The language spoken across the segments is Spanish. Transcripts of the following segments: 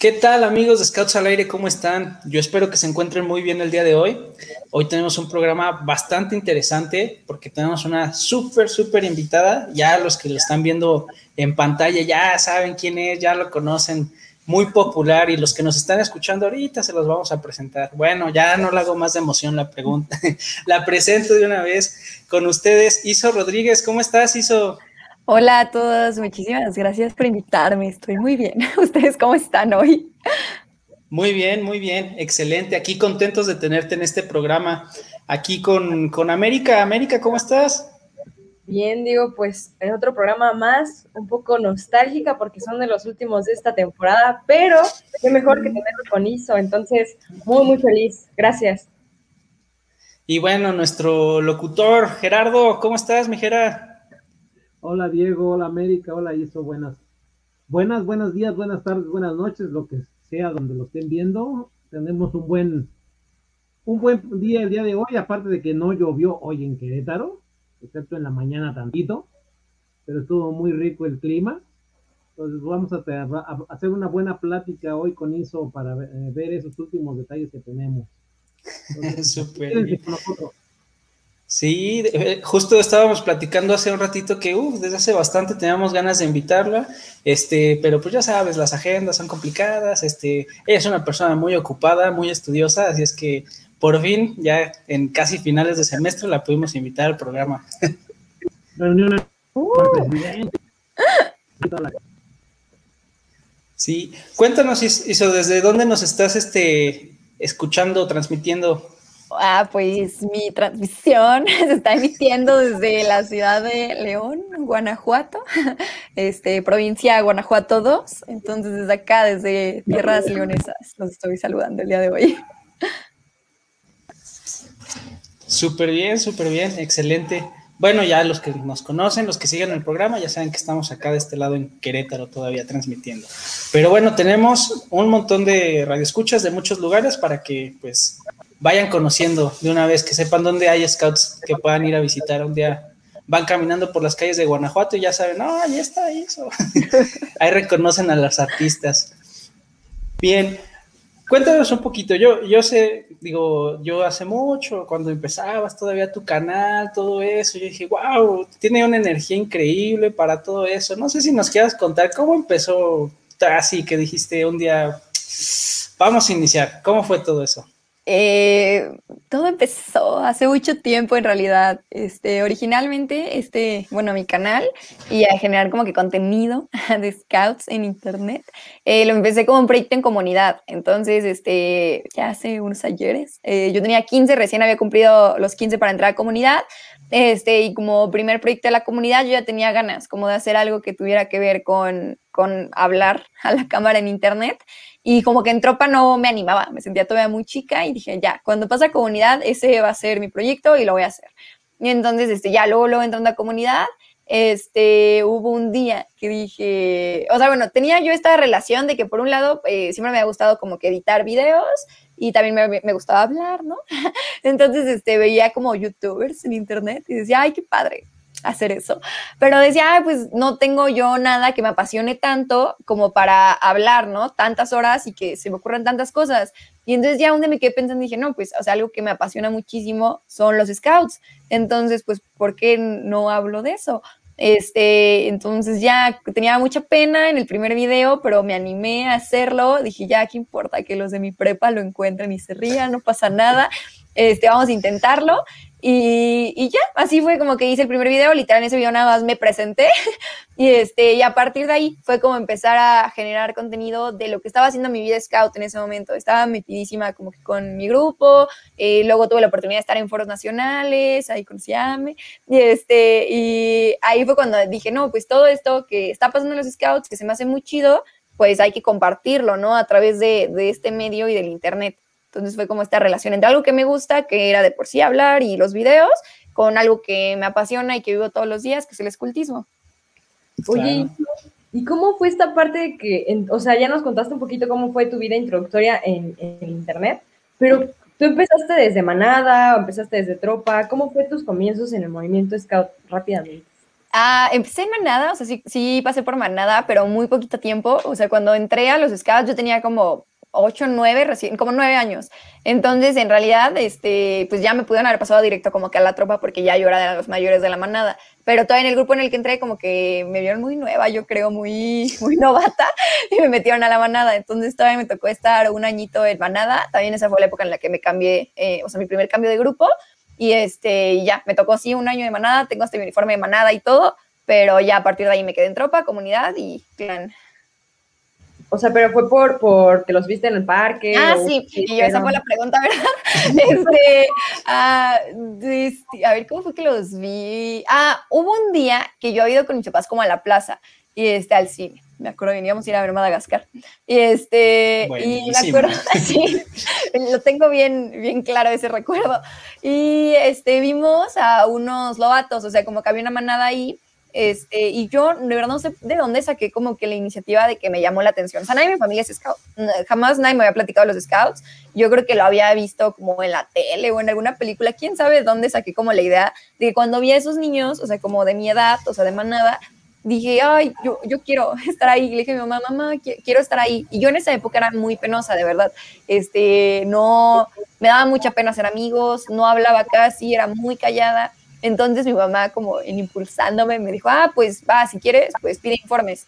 ¿Qué tal amigos de Scouts al Aire? ¿Cómo están? Yo espero que se encuentren muy bien el día de hoy. Hoy tenemos un programa bastante interesante porque tenemos una súper, súper invitada. Ya los que lo están viendo en pantalla ya saben quién es, ya lo conocen, muy popular y los que nos están escuchando ahorita se los vamos a presentar. Bueno, ya no le hago más de emoción la pregunta. la presento de una vez con ustedes. Iso Rodríguez, ¿cómo estás, Iso? Hola a todos, muchísimas gracias por invitarme. Estoy muy bien. ¿Ustedes cómo están hoy? Muy bien, muy bien, excelente. Aquí contentos de tenerte en este programa. Aquí con, con América. América, ¿cómo estás? Bien, digo, pues en otro programa más, un poco nostálgica porque son de los últimos de esta temporada, pero qué mejor que tenerlo con ISO. Entonces, muy, muy feliz. Gracias. Y bueno, nuestro locutor, Gerardo, ¿cómo estás, mi Gerardo? Hola Diego, hola América, hola Iso, buenas, buenas, buenos días, buenas tardes, buenas noches, lo que sea donde lo estén viendo. Tenemos un buen, un buen día el día de hoy, aparte de que no llovió hoy en Querétaro, excepto en la mañana tantito, pero estuvo muy rico el clima. Entonces vamos a, hacer una buena plática hoy con Iso para ver, esos últimos detalles que tenemos. Bien. Sí, eh, justo estábamos platicando hace un ratito que uh, desde hace bastante teníamos ganas de invitarla, este, pero pues ya sabes, las agendas son complicadas, este, ella es una persona muy ocupada, muy estudiosa, así es que por fin, ya en casi finales de semestre, la pudimos invitar al programa. Sí, cuéntanos, Iso, ¿desde dónde nos estás este, escuchando, transmitiendo? Ah, pues mi transmisión se está emitiendo desde la ciudad de León, Guanajuato, este, provincia Guanajuato 2. Entonces, desde acá, desde Tierras Leonesas, los estoy saludando el día de hoy. Súper bien, súper bien, excelente. Bueno, ya los que nos conocen, los que siguen el programa, ya saben que estamos acá de este lado en Querétaro todavía transmitiendo. Pero bueno, tenemos un montón de radioescuchas de muchos lugares para que pues vayan conociendo de una vez, que sepan dónde hay scouts que puedan ir a visitar un día. Van caminando por las calles de Guanajuato y ya saben, no, ahí está eso. ahí reconocen a los artistas. Bien, cuéntanos un poquito. Yo, yo sé, digo, yo hace mucho, cuando empezabas todavía tu canal, todo eso, yo dije, wow, tiene una energía increíble para todo eso. No sé si nos quieras contar cómo empezó así que dijiste un día, vamos a iniciar. ¿Cómo fue todo eso? Eh, todo empezó hace mucho tiempo en realidad. Este, originalmente, este, bueno, mi canal y a generar como que contenido de scouts en internet, eh, lo empecé como un proyecto en comunidad. Entonces, este, ya hace unos ayeres, eh, yo tenía 15, recién había cumplido los 15 para entrar a comunidad. Este, y como primer proyecto de la comunidad, yo ya tenía ganas como de hacer algo que tuviera que ver con, con hablar a la cámara en internet. Y como que en tropa no me animaba, me sentía todavía muy chica y dije, ya, cuando pasa comunidad, ese va a ser mi proyecto y lo voy a hacer. Y entonces, este, ya luego, luego entrando a comunidad, este, hubo un día que dije, o sea, bueno, tenía yo esta relación de que por un lado eh, siempre me ha gustado como que editar videos y también me, me, gustaba hablar, ¿no? Entonces, este, veía como youtubers en internet y decía, ay, qué padre hacer eso. Pero decía, pues no tengo yo nada que me apasione tanto como para hablar, ¿no? Tantas horas y que se me ocurran tantas cosas. Y entonces ya donde me quedé pensando, dije, no, pues, o sea, algo que me apasiona muchísimo son los scouts. Entonces, pues, ¿por qué no hablo de eso? Este, entonces ya tenía mucha pena en el primer video, pero me animé a hacerlo. Dije, ya, ¿qué importa que los de mi prepa lo encuentren y se rían? No pasa nada. Este, vamos a intentarlo. Y, ya, así fue como que hice el primer video, literal en ese video nada más me presenté y, este, y a partir de ahí fue como empezar a generar contenido de lo que estaba haciendo mi vida scout en ese momento. Estaba metidísima como que con mi grupo, eh, luego tuve la oportunidad de estar en foros nacionales, ahí conocí a Ame, y, este, y ahí fue cuando dije, no, pues todo esto que está pasando en los scouts, que se me hace muy chido, pues hay que compartirlo, ¿no? A través de, de este medio y del internet. Entonces fue como esta relación entre algo que me gusta, que era de por sí hablar y los videos, con algo que me apasiona y que vivo todos los días, que es el escultismo. Oye, ¿y cómo fue esta parte de que, o sea, ya nos contaste un poquito cómo fue tu vida introductoria en, en Internet, pero tú empezaste desde manada, o empezaste desde tropa, ¿cómo fue tus comienzos en el movimiento scout rápidamente? Ah, empecé en manada, o sea, sí, sí pasé por manada, pero muy poquito tiempo. O sea, cuando entré a los scouts yo tenía como 8, 9, recién, como 9 años. Entonces, en realidad, este, pues ya me pudieron haber pasado directo como que a la tropa porque ya yo era de los mayores de la manada. Pero todavía en el grupo en el que entré como que me vieron muy nueva, yo creo, muy, muy novata y me metieron a la manada. Entonces todavía me tocó estar un añito en manada. También esa fue la época en la que me cambié, eh, o sea, mi primer cambio de grupo. Y este, ya, me tocó así un año de manada, tengo este uniforme de manada y todo, pero ya a partir de ahí me quedé en tropa, comunidad y clan. O sea, pero fue por porque los viste en el parque. Ah, sí, y yo, esa fue la pregunta, ¿verdad? este, ah, este, a ver, ¿cómo fue que los vi? Ah, hubo un día que yo había ido con mis papás como a la plaza y este, al cine. Me acuerdo, veníamos a ir a ver Madagascar. Y este, y me acuerdo, sí, lo tengo bien, bien claro ese recuerdo. Y este, vimos a unos lobatos, o sea, como que había una manada ahí este, y yo, de verdad, no sé de dónde saqué como que la iniciativa de que me llamó la atención. O sea, nadie mi familia es scout. Jamás nadie me había platicado de los scouts. Yo creo que lo había visto como en la tele o en alguna película. Quién sabe de dónde saqué como la idea de que cuando vi a esos niños, o sea, como de mi edad, o sea, de manada, dije, ay, yo, yo quiero estar ahí. Le dije a mi mamá, mamá, quiero estar ahí. Y yo en esa época era muy penosa, de verdad. Este, no, me daba mucha pena ser amigos, no hablaba casi, era muy callada. Entonces mi mamá como en impulsándome me dijo, ah, pues va, si quieres, pues pide informes.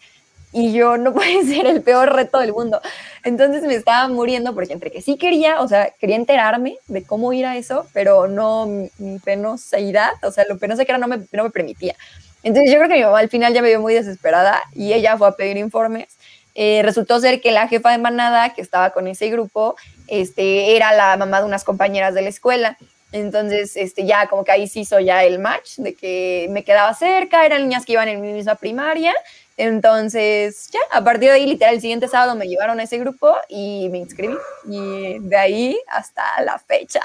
Y yo no puede ser el peor reto del mundo. Entonces me estaba muriendo porque entre que sí quería, o sea, quería enterarme de cómo ir a eso, pero no mi, penosidad, o sea, lo penosa que era no me, no me permitía. Entonces yo creo que mi mamá al final ya me vio muy desesperada y ella fue a pedir informes. Eh, resultó ser que la jefa de manada que estaba con ese grupo este, era la mamá de unas compañeras de la escuela. Entonces, este, ya como que ahí se hizo ya el match de que me quedaba cerca, eran niñas que iban en mi misma primaria. Entonces, ya, a partir de ahí, literal, el siguiente sábado me llevaron a ese grupo y me inscribí. Y de ahí hasta la fecha.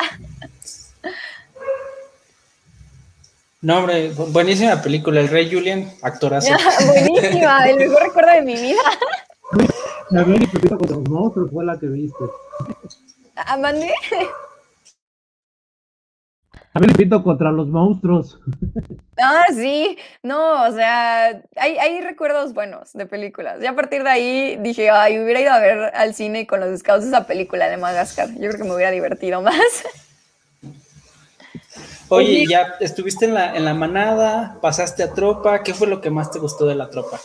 No, hombre, buenísima película. El Rey Julian, actorazo. buenísima, el mejor recuerdo de mi vida. La vi contra los monstruos fue la que viste. ¿Amandé? También repito contra los monstruos. Ah, sí, no, o sea, hay, hay, recuerdos buenos de películas. Y a partir de ahí dije, ay, hubiera ido a ver al cine con los scouts esa película de Madagascar. Yo creo que me hubiera divertido más. Oye, ya estuviste en la, en la manada, pasaste a tropa. ¿Qué fue lo que más te gustó de la tropa?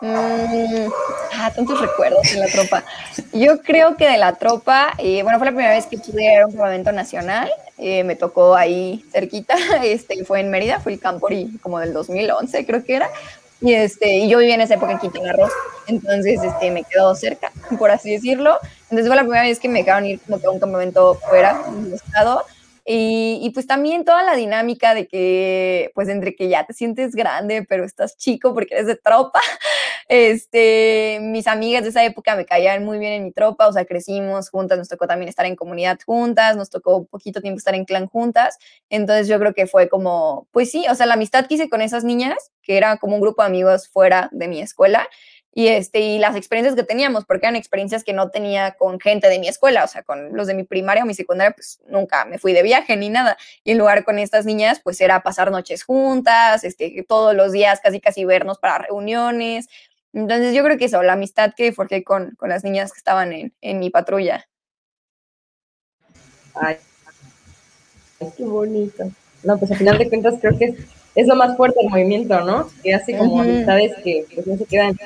Mm, ah, tantos recuerdos de la tropa. Yo creo que de la tropa, eh, bueno, fue la primera vez que pude ir a un campamento nacional. Eh, me tocó ahí cerquita, este, fue en Mérida, fue el Campori como del 2011, creo que era. Y, este, y yo vivía en esa época en Quintana Roo, entonces este, me quedó cerca, por así decirlo. Entonces fue la primera vez que me dejaron ir como que a un campamento fuera del estado. Y, y, pues también toda la dinámica de que, pues entre que ya te sientes grande, pero estás chico porque eres de tropa. Este, mis amigas de esa época me caían muy bien en mi tropa, o sea, crecimos juntas, nos tocó también estar en comunidad juntas, nos tocó poquito tiempo estar en clan juntas. Entonces yo creo que fue como, pues sí, o sea, la amistad que hice con esas niñas, que era como un grupo de amigos fuera de mi escuela, y, este, y las experiencias que teníamos, porque eran experiencias que no tenía con gente de mi escuela, o sea, con los de mi primaria o mi secundaria, pues nunca me fui de viaje ni nada. Y en lugar con estas niñas, pues era pasar noches juntas, este, todos los días casi casi vernos para reuniones. Entonces yo creo que eso, la amistad que forjé con, con las niñas que estaban en, en mi patrulla. Ay, qué bonito. No, pues al final de cuentas creo que es, es lo más fuerte del movimiento, ¿no? Que hace como amistades que pues, no se quedan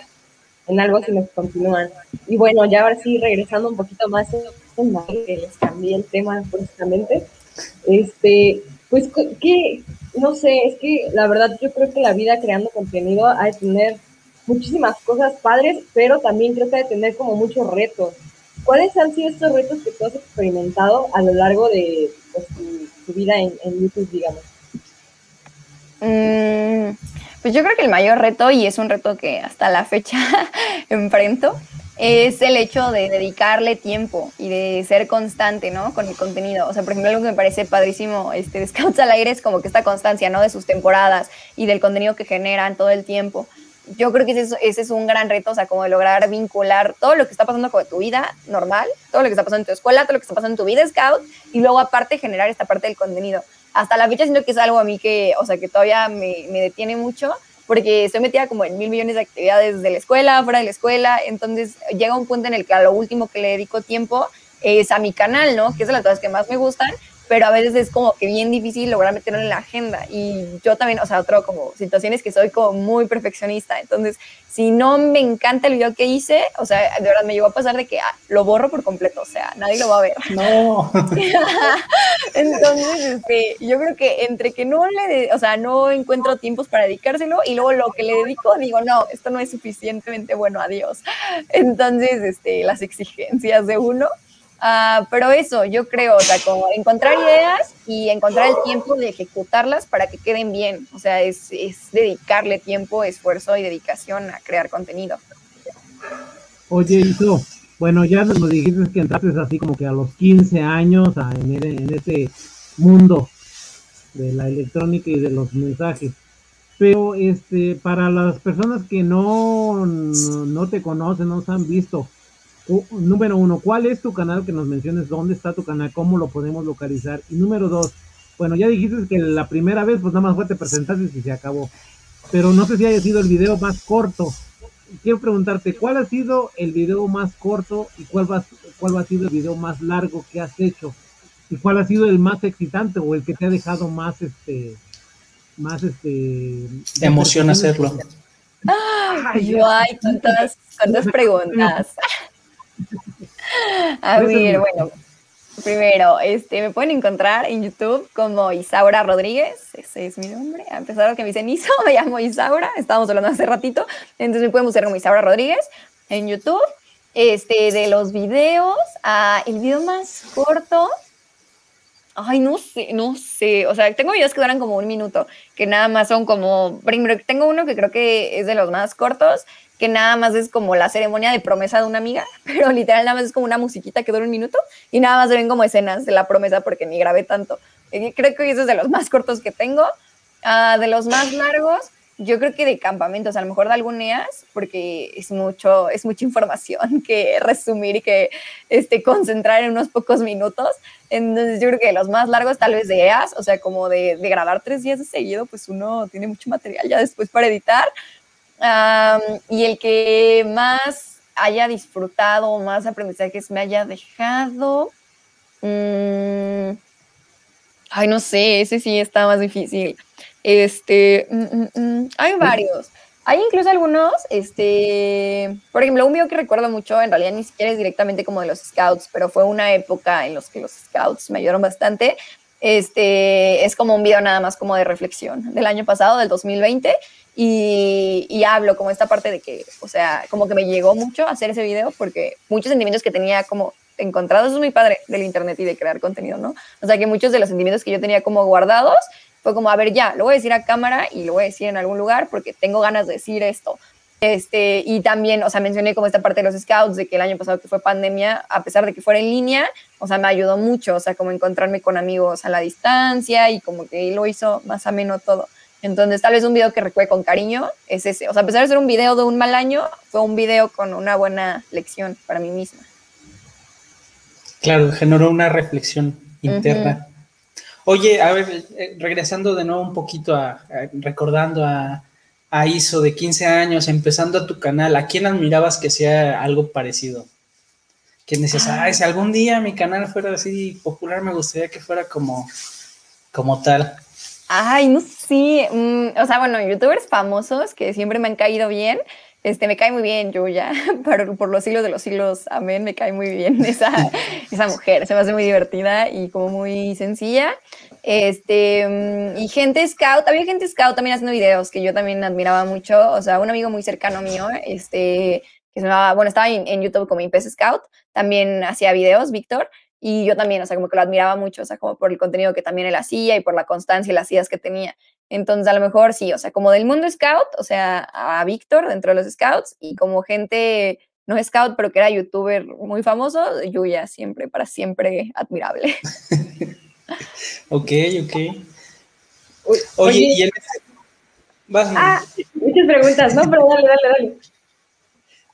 en algo si nos continúan. Y bueno, ya ahora sí, regresando un poquito más en que les cambié el tema bruscamente, este, pues que, no sé, es que la verdad yo creo que la vida creando contenido ha de tener muchísimas cosas padres, pero también creo que ha de tener como muchos retos. ¿Cuáles han sido estos retos que tú has experimentado a lo largo de pues, tu, vida en, YouTube, digamos? Mm, pues yo creo que el mayor reto, y es un reto que hasta la fecha enfrento, es el hecho de dedicarle tiempo y de ser constante, ¿no? Con el contenido. O sea, por ejemplo, algo que me parece padrísimo este, de Scouts al aire es como que esta constancia, ¿no? De sus temporadas y del contenido que generan todo el tiempo. Yo creo que ese es, un gran reto, o sea, como lograr vincular todo lo que está pasando con tu vida normal, todo lo que está pasando en tu escuela, todo lo que está pasando en tu vida Scout, y luego aparte generar esta parte del contenido. Hasta la fecha siento que es algo a mí que, o sea, que todavía me, me detiene mucho, porque estoy metida como en mil millones de actividades de la escuela, fuera de la escuela, entonces llega un punto en el que a lo último que le dedico tiempo es a mi canal, ¿no? Que es de las cosas que más me gustan, pero a veces es como que bien difícil lograr meterlo en la agenda. Y yo también, o sea, otro como situaciones que soy como muy perfeccionista. Entonces, si no me encanta el video que hice, o sea, de verdad me llegó a pasar de que ah, lo borro por completo, o sea, nadie lo va a ver. No. Entonces, este, yo creo que entre que no le, o sea, no encuentro tiempos para dedicárselo y luego lo que le dedico, digo, no, esto no es suficientemente bueno, adiós. Entonces, este, las exigencias de uno. Ah, pero eso, yo creo, o sea, como encontrar ideas y encontrar el tiempo de ejecutarlas para que queden bien. O sea, es, es dedicarle tiempo, esfuerzo y dedicación a crear contenido. Oye, Iso, bueno, ya nos dijiste que entraste así como que a los 15 años en, en ese mundo de la electrónica y de los mensajes. Pero este, para las personas que no, no, no te conocen, no se han visto, número uno, ¿cuál es tu canal? Que nos menciones dónde está tu canal, cómo lo podemos localizar. Y número dos, bueno, ya dijiste que la primera vez, pues nada más fue te presentaste y se acabó. Pero no sé si haya sido el video más corto. Quiero preguntarte, ¿cuál ha sido el video más corto y cuál va, cuál ha sido el video más largo que has hecho? ¿Y cuál ha sido el más excitante o el que te ha dejado más, este, más, este... Te emociona hacerlo. Ay, hay tantas, tantas preguntas. A ver, bueno, primero, este, me pueden encontrar en YouTube como Isaura Rodríguez, ese es mi nombre. A pesar de que me dicen Iso, me llamo Isaura, estábamos hablando hace ratito, entonces me pueden buscar como Isaura Rodríguez en YouTube. Este, de los videos, ah, el video más corto, Ay, no sé, no sé. O sea, tengo videos que duran como un minuto, que nada más son como. Primero, tengo uno que creo que es de los más cortos, que nada más es como la ceremonia de promesa de una amiga, pero literal nada más es como una musiquita que dura un minuto y nada más se ven como escenas de la promesa porque ni grabé tanto. Creo que ese es de los más cortos que tengo. Ah, de los más largos, yo creo que de campamentos, a lo mejor de algunas, porque es mucho, es mucha información que resumir y que este, concentrar en unos pocos minutos. Entonces yo creo que los más largos, tal vez de EAS, o sea, como de, de grabar tres días de seguido, pues uno tiene mucho material ya después para editar, y el que más haya disfrutado, más aprendizajes me haya dejado. Mm, ay, no sé, ese sí está más difícil. Este, mm, mm, hay varios. Hay incluso algunos, este, por ejemplo, un video que recuerdo mucho, en realidad ni siquiera es directamente como de los scouts, pero fue una época en los que los scouts me ayudaron bastante. Este, es como un video nada más como de reflexión del año pasado, del 2020, y, hablo como esta parte de que, o sea, como que me llegó mucho hacer ese video porque muchos sentimientos que tenía como encontrados, es muy padre del internet y de crear contenido, ¿no? O sea, que muchos de los sentimientos que yo tenía como guardados fue como, a ver, ya, lo voy a decir a cámara y lo voy a decir en algún lugar porque tengo ganas de decir esto. Este, y también, o sea, mencioné como esta parte de los scouts, de que el año pasado que fue pandemia, a pesar de que fuera en línea, o sea, me ayudó mucho, o sea, como encontrarme con amigos a la distancia y como que lo hizo más ameno todo. Entonces, tal vez un video que recuerde con cariño es ese. O sea, a pesar de ser un video de un mal año, fue un video con una buena lección para mí misma. Claro, generó una reflexión interna. Oye, a ver, eh, regresando de nuevo un poquito a, recordando a, a, ISO de 15 años, empezando a tu canal, ¿a quién admirabas que sea algo parecido? Que decías, ah. ay, si algún día mi canal fuera así popular, me gustaría que fuera como, como tal. Ay, no sé. Mm, o sea, bueno, youtubers famosos que siempre me han caído bien. Este, me cae muy bien Yuya, por, por los siglos de los siglos, amén, me cae muy bien esa, esa mujer, se me hace muy divertida y como muy sencilla. Este, mm, y gente scout, había gente scout también haciendo videos que yo también admiraba mucho, o sea, un amigo muy cercano mío, este, que se llamaba, bueno, estaba en, en YouTube como Impes Scout, también hacía videos, Víctor, y yo también, o sea, como que lo admiraba mucho, o sea, como por el contenido que también él hacía y por la constancia y las ideas que tenía. Entonces, a lo mejor sí, o sea, como del mundo scout, o sea, a Víctor dentro de los scouts y como gente no scout, pero que era youtuber muy famoso, Yuya, siempre, para siempre admirable. ok, ok. Oye, y en este... ah, muchas preguntas, no, pero dale, dale, dale.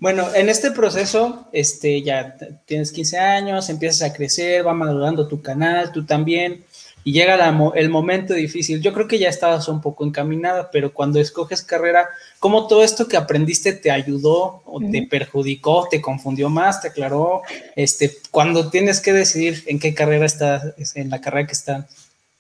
Bueno, en este proceso, este, ya tienes 15 años, empiezas a crecer, va madurando tu canal, tú también, y llega el momento difícil. Yo creo que ya estabas un poco encaminada, pero cuando escoges carrera, ¿cómo todo esto que aprendiste te ayudó o te perjudicó, te confundió más, te aclaró? Este, cuando tienes que decidir en qué carrera estás, en la carrera que estás.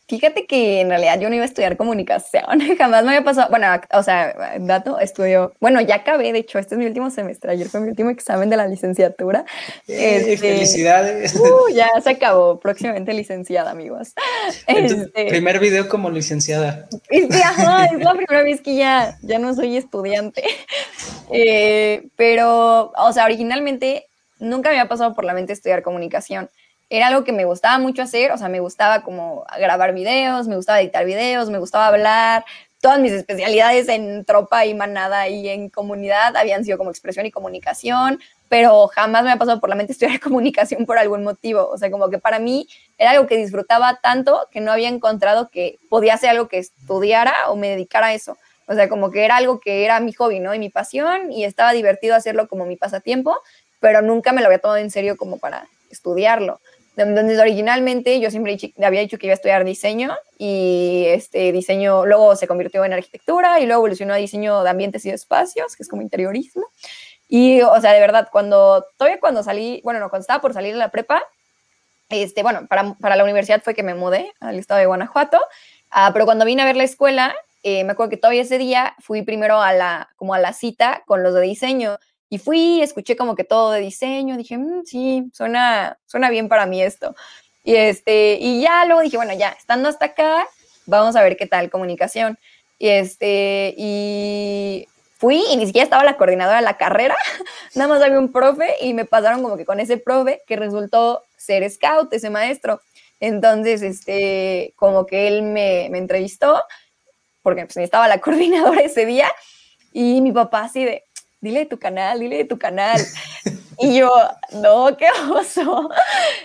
Fíjate que en realidad yo no iba a estudiar comunicación, jamás me había pasado, bueno, o sea, dato, estudio, bueno, ya acabé, de hecho, este es mi último semestre, ayer fue mi último examen de la licenciatura. Eh, este, felicidades. Uh, ya se acabó, próximamente licenciada, amigos. Este, primer video como licenciada. Este, ajá, es la primera vez que ya, ya no soy estudiante. Eh, pero, o sea, originalmente nunca me había pasado por la mente estudiar comunicación era algo que me gustaba mucho hacer, o sea, me gustaba como grabar videos, me gustaba editar videos, me gustaba hablar, todas mis especialidades en tropa y manada y en comunidad habían sido como expresión y comunicación, pero jamás me ha pasado por la mente estudiar comunicación por algún motivo, o sea, como que para mí era algo que disfrutaba tanto que no había encontrado que podía ser algo que estudiara o me dedicara a eso. O sea, como que era algo que era mi hobby, ¿no? Y mi pasión y estaba divertido hacerlo como mi pasatiempo, pero nunca me lo había tomado en serio como para estudiarlo. Entonces, originalmente yo siempre había dicho que iba a estudiar diseño y este diseño luego se convirtió en arquitectura y luego evolucionó a diseño de ambientes y espacios, que es como interiorismo. Y, o sea, de verdad, cuando, todavía cuando salí, bueno, no, cuando estaba por salir de la prepa, este, bueno, para, para la universidad fue que me mudé al estado de Guanajuato, ah, pero cuando vine a ver la escuela, eh, me acuerdo que todavía ese día fui primero a la, como a la cita con los de diseño y fui, escuché como que todo de diseño, dije, mm, sí, suena, suena bien para mí esto. Y, este, y ya luego dije, bueno, ya, estando hasta acá, vamos a ver qué tal comunicación. Y, este, y fui y ni siquiera estaba la coordinadora de la carrera, nada más había un profe y me pasaron como que con ese profe que resultó ser scout, ese maestro. Entonces, este, como que él me, me entrevistó, porque pues, estaba la coordinadora ese día, y mi papá así de, dile de tu canal, dile de tu canal. Y yo, no, qué oso.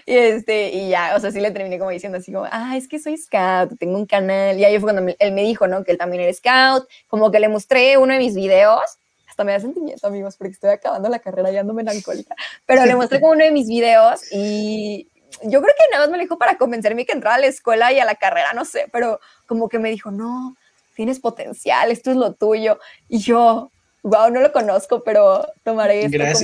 Y, este, y ya, o sea, sí le terminé como diciendo así como, ah, es que soy scout, tengo un canal. Y ahí fue cuando él me dijo, ¿no? Que él también era scout. Como que le mostré uno de mis videos. Hasta me da sentimiento, amigos, porque estoy acabando la carrera y ando melancólica. Pero le mostré como uno de mis videos y yo creo que nada más me dijo para convencerme que entrara a la escuela y a la carrera, no sé, pero como que me dijo, no, tienes potencial, esto es lo tuyo. Y yo, wow, no lo conozco, pero tomaré esto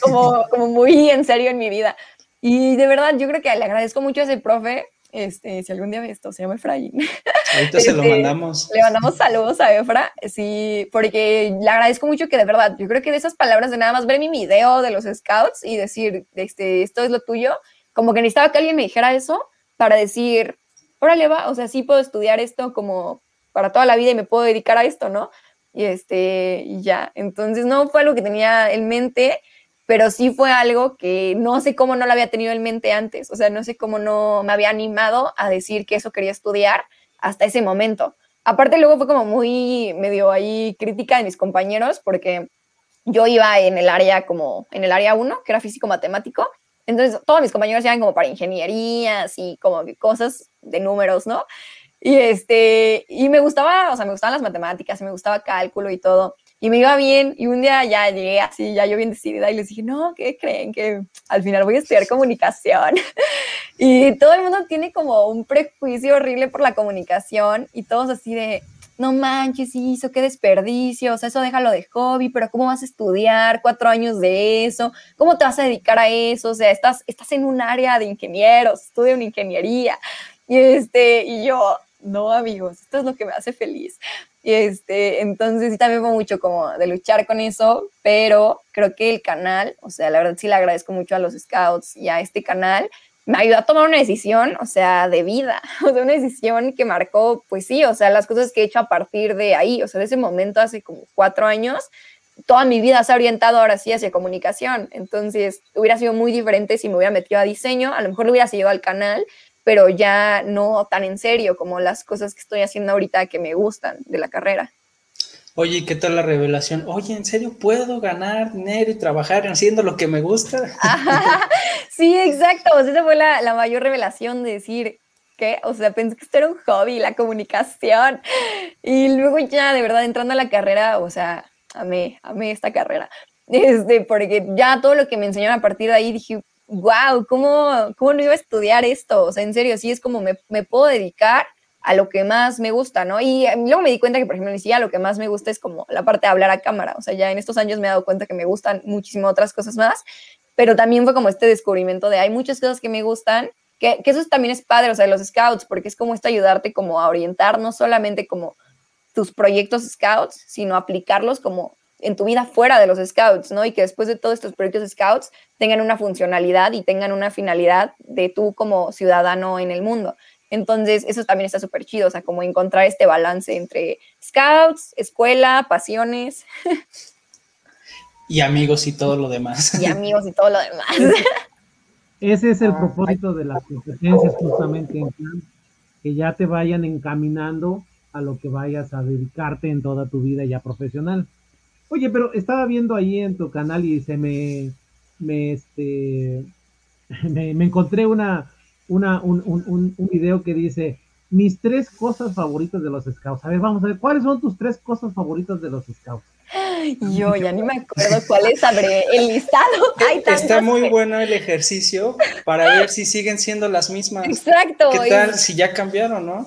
Como, como, muy en serio en mi vida. Y de verdad, yo creo que le agradezco mucho a ese profe. Este, si algún día ve esto, se llama Efraín. Ahorita se lo este, mandamos. Le mandamos saludos a Efra, sí, porque le agradezco mucho que de verdad, yo creo que de esas palabras de nada más ver mi video de los scouts y decir, este, esto es lo tuyo, como que necesitaba que alguien me dijera eso para decir, órale va, o sea, sí puedo estudiar esto como para toda la vida y me puedo dedicar a esto, ¿no? Y este, ya. Entonces no fue algo que tenía en mente, pero sí fue algo que no sé cómo no lo había tenido en mente antes, o sea, no sé cómo no me había animado a decir que eso quería estudiar hasta ese momento. Aparte luego fue como muy medio ahí crítica de mis compañeros porque yo iba en el área como en el área 1, que era físico matemático. Entonces, todos mis compañeros iban como para ingenierías y como cosas de números, ¿no? Y, este, y me gustaba, o sea, me gustaban las matemáticas, y me gustaba cálculo y todo. Y me iba bien. Y un día ya llegué así, ya yo bien decidida, y les dije, no, ¿qué creen? Que al final voy a estudiar comunicación. y todo el mundo tiene como un prejuicio horrible por la comunicación y todos así de, no manches, eso qué desperdicio, o sea, eso déjalo de hobby, pero ¿cómo vas a estudiar cuatro años de eso? ¿Cómo te vas a dedicar a eso? O sea, estás, estás en un área de ingenieros, estudia una ingeniería. Y, este, y yo, no amigos, esto es lo que me hace feliz. Y este, entonces sí también fue mucho como de luchar con eso, pero creo que el canal, o sea, la verdad sí le agradezco mucho a los scouts y a este canal, me ayudó a tomar una decisión, o sea, de vida, o sea, una decisión que marcó, pues sí, o sea, las cosas que he hecho a partir de ahí, o sea, de ese momento hace como cuatro años, toda mi vida se ha orientado ahora sí hacia comunicación, entonces hubiera sido muy diferente si me hubiera metido a diseño, a lo mejor lo hubiera seguido al canal, pero ya no tan en serio como las cosas que estoy haciendo ahorita que me gustan de la carrera. Oye, ¿qué tal la revelación? Oye, ¿en serio puedo ganar dinero y trabajar haciendo lo que me gusta? sí, exacto. O sea, esa fue la, la, mayor revelación de decir, ¿qué? O sea, pensé que esto era un hobby, la comunicación. Y luego ya, de verdad, entrando a la carrera, o sea, amé, amé esta carrera. Este, porque ya todo lo que me enseñaron a partir de ahí dije, wow, ¿cómo, ¿cómo no iba a estudiar esto? O sea, en serio, sí es como me, me puedo dedicar a lo que más me gusta, ¿no? Y luego me di cuenta que, por ejemplo, siquiera lo que más me gusta es como la parte de hablar a cámara. O sea, ya en estos años me he dado cuenta que me gustan muchísimo otras cosas más, pero también fue como este descubrimiento de hay muchas cosas que me gustan, que, que eso también es padre, o sea, los scouts, porque es como esto ayudarte como a orientar no solamente como tus proyectos scouts, sino aplicarlos como en tu vida fuera de los scouts, ¿no? Y que después de todos estos proyectos scouts tengan una funcionalidad y tengan una finalidad de tú como ciudadano en el mundo. Entonces, eso también está súper chido, o sea, como encontrar este balance entre scouts, escuela, pasiones. Y amigos y todo lo demás. Y amigos y todo lo demás. Ese es el propósito de las competencias justamente, en plan, que ya te vayan encaminando a lo que vayas a dedicarte en toda tu vida ya profesional. Oye, pero estaba viendo ahí en tu canal y se me, me, este, me, encontré una, una, un, un, un, video que dice mis tres cosas favoritas de los scouts. A ver, vamos a ver, ¿cuáles son tus tres cosas favoritas de los scouts? Yo ya ni me acuerdo cuáles abre el listado. Está muy bueno el ejercicio para ver si siguen siendo las mismas. Exacto. ¿Qué tal? Si ya cambiaron, ¿no?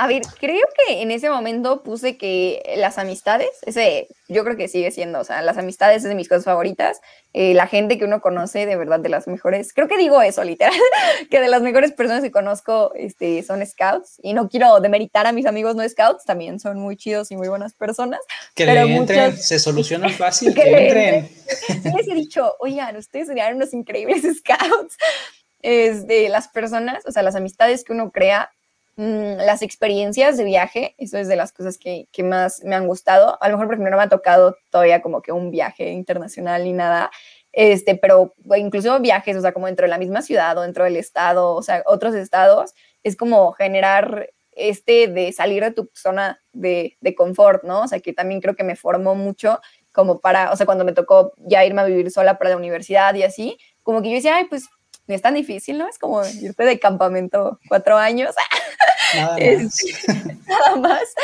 A ver, creo que en ese momento puse que las amistades, ese yo creo que sigue siendo, o sea, las amistades es de mis cosas favoritas, eh, la gente que uno conoce de verdad de las mejores, creo que digo eso literal, que de las mejores personas que conozco este, son scouts y no quiero demeritar a mis amigos no scouts, también son muy chidos y muy buenas personas. Que pero le entren, se soluciona fácil, que, que entren. les he dicho, oigan, ustedes serían unos increíbles scouts. Es de las personas, o sea, las amistades que uno crea Mm, las experiencias de viaje, eso es de las cosas que, que, más me han gustado. A lo mejor porque no me ha tocado todavía como que un viaje internacional ni nada, este, pero incluso viajes, o sea, como dentro de la misma ciudad o dentro del estado, o sea, otros estados, es como generar este de salir de tu zona de, de confort, ¿no? O sea, que también creo que me formó mucho como para, o sea, cuando me tocó ya irme a vivir sola para la universidad y así, como que yo decía, ay, pues no es tan difícil, ¿no? Es como irte de campamento cuatro años. Nada más. nada más.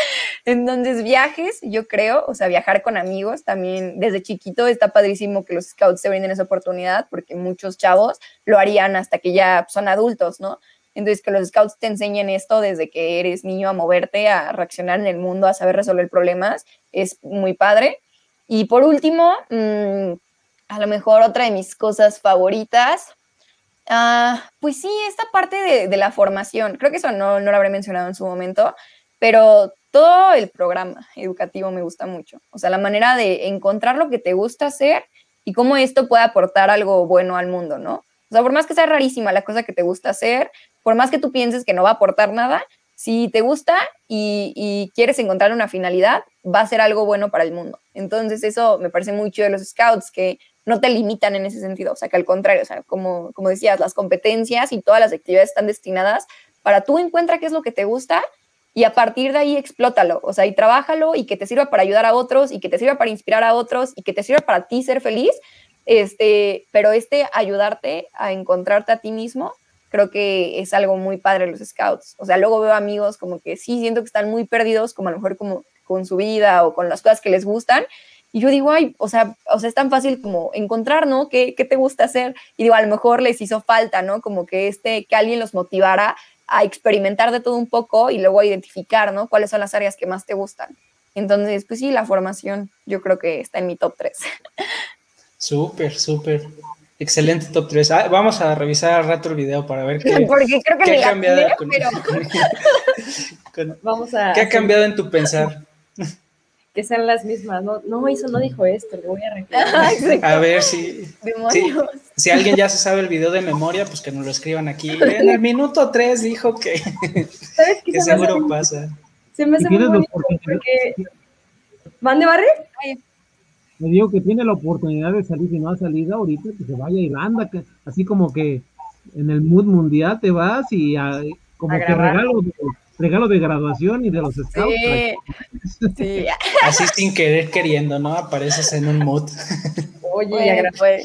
Entonces, viajes, yo creo, o sea, viajar con amigos también desde chiquito está padrísimo que los scouts se brinden esa oportunidad porque muchos chavos lo harían hasta que ya son adultos, ¿no? Entonces, que los scouts te enseñen esto desde que eres niño a moverte, a reaccionar en el mundo, a saber resolver problemas, es muy padre. Y por último, mm, a lo mejor otra de mis cosas favoritas, Ah, pues sí, esta parte de, la formación, creo que eso no, no lo habré mencionado en su momento, pero todo el programa educativo me gusta mucho. O sea, la manera de encontrar lo que te gusta hacer y cómo esto puede aportar algo bueno al mundo, ¿no? O sea, por más que sea rarísima la cosa que te gusta hacer, por más que tú pienses que no va a aportar nada, si te gusta y, y, quieres encontrar una finalidad, va a ser algo bueno para el mundo. Entonces, eso me parece mucho de los scouts, que no te limitan en ese sentido, o sea, que al contrario, o sea, como, como decías, las competencias y todas las actividades están destinadas para tú encuentra qué es lo que te gusta y a partir de ahí explótalo, o sea, y trabájalo y que te sirva para ayudar a otros y que te sirva para inspirar a otros y que te sirva para ti ser feliz, este, pero este ayudarte a encontrarte a ti mismo, creo que es algo muy padre los scouts. O sea, luego veo amigos como que sí siento que están muy perdidos, como a lo mejor como con su vida o con las cosas que les gustan, y yo digo, ay, o sea, o sea, es tan fácil como encontrar, ¿no? ¿Qué, ¿Qué, te gusta hacer? Y digo, a lo mejor les hizo falta, ¿no? Como que, este, que alguien los motivara a experimentar de todo un poco y luego a identificar, ¿no? Cuáles son las áreas que más te gustan. Entonces, pues sí, la formación yo creo que está en mi top 3. Súper, súper. Excelente top 3. Ah, vamos a revisar al rato el video para ver qué, Porque creo que ha cambiado. pero... vamos a... ¿Qué ha cambiado en tu pensar? Que sean las mismas, ¿no? No, eso no dijo esto, le voy a reclamar. a ver si, si, alguien ya se sabe el video de memoria, pues que nos lo escriban aquí. En el minuto 3 dijo que, ¿Sabes qué que seguro pasa. Se me hace muy bonito porque... ¿Mande, Barre? Me digo que tiene la oportunidad de salir, si no ha salido ahorita, que se vaya a Irlanda, que, así como que en el mood mundial te vas y como que regalo regalo de graduación y de los scouts. Sí. Así sin querer queriendo, ¿no? Apareces en un mood. Oye, pues.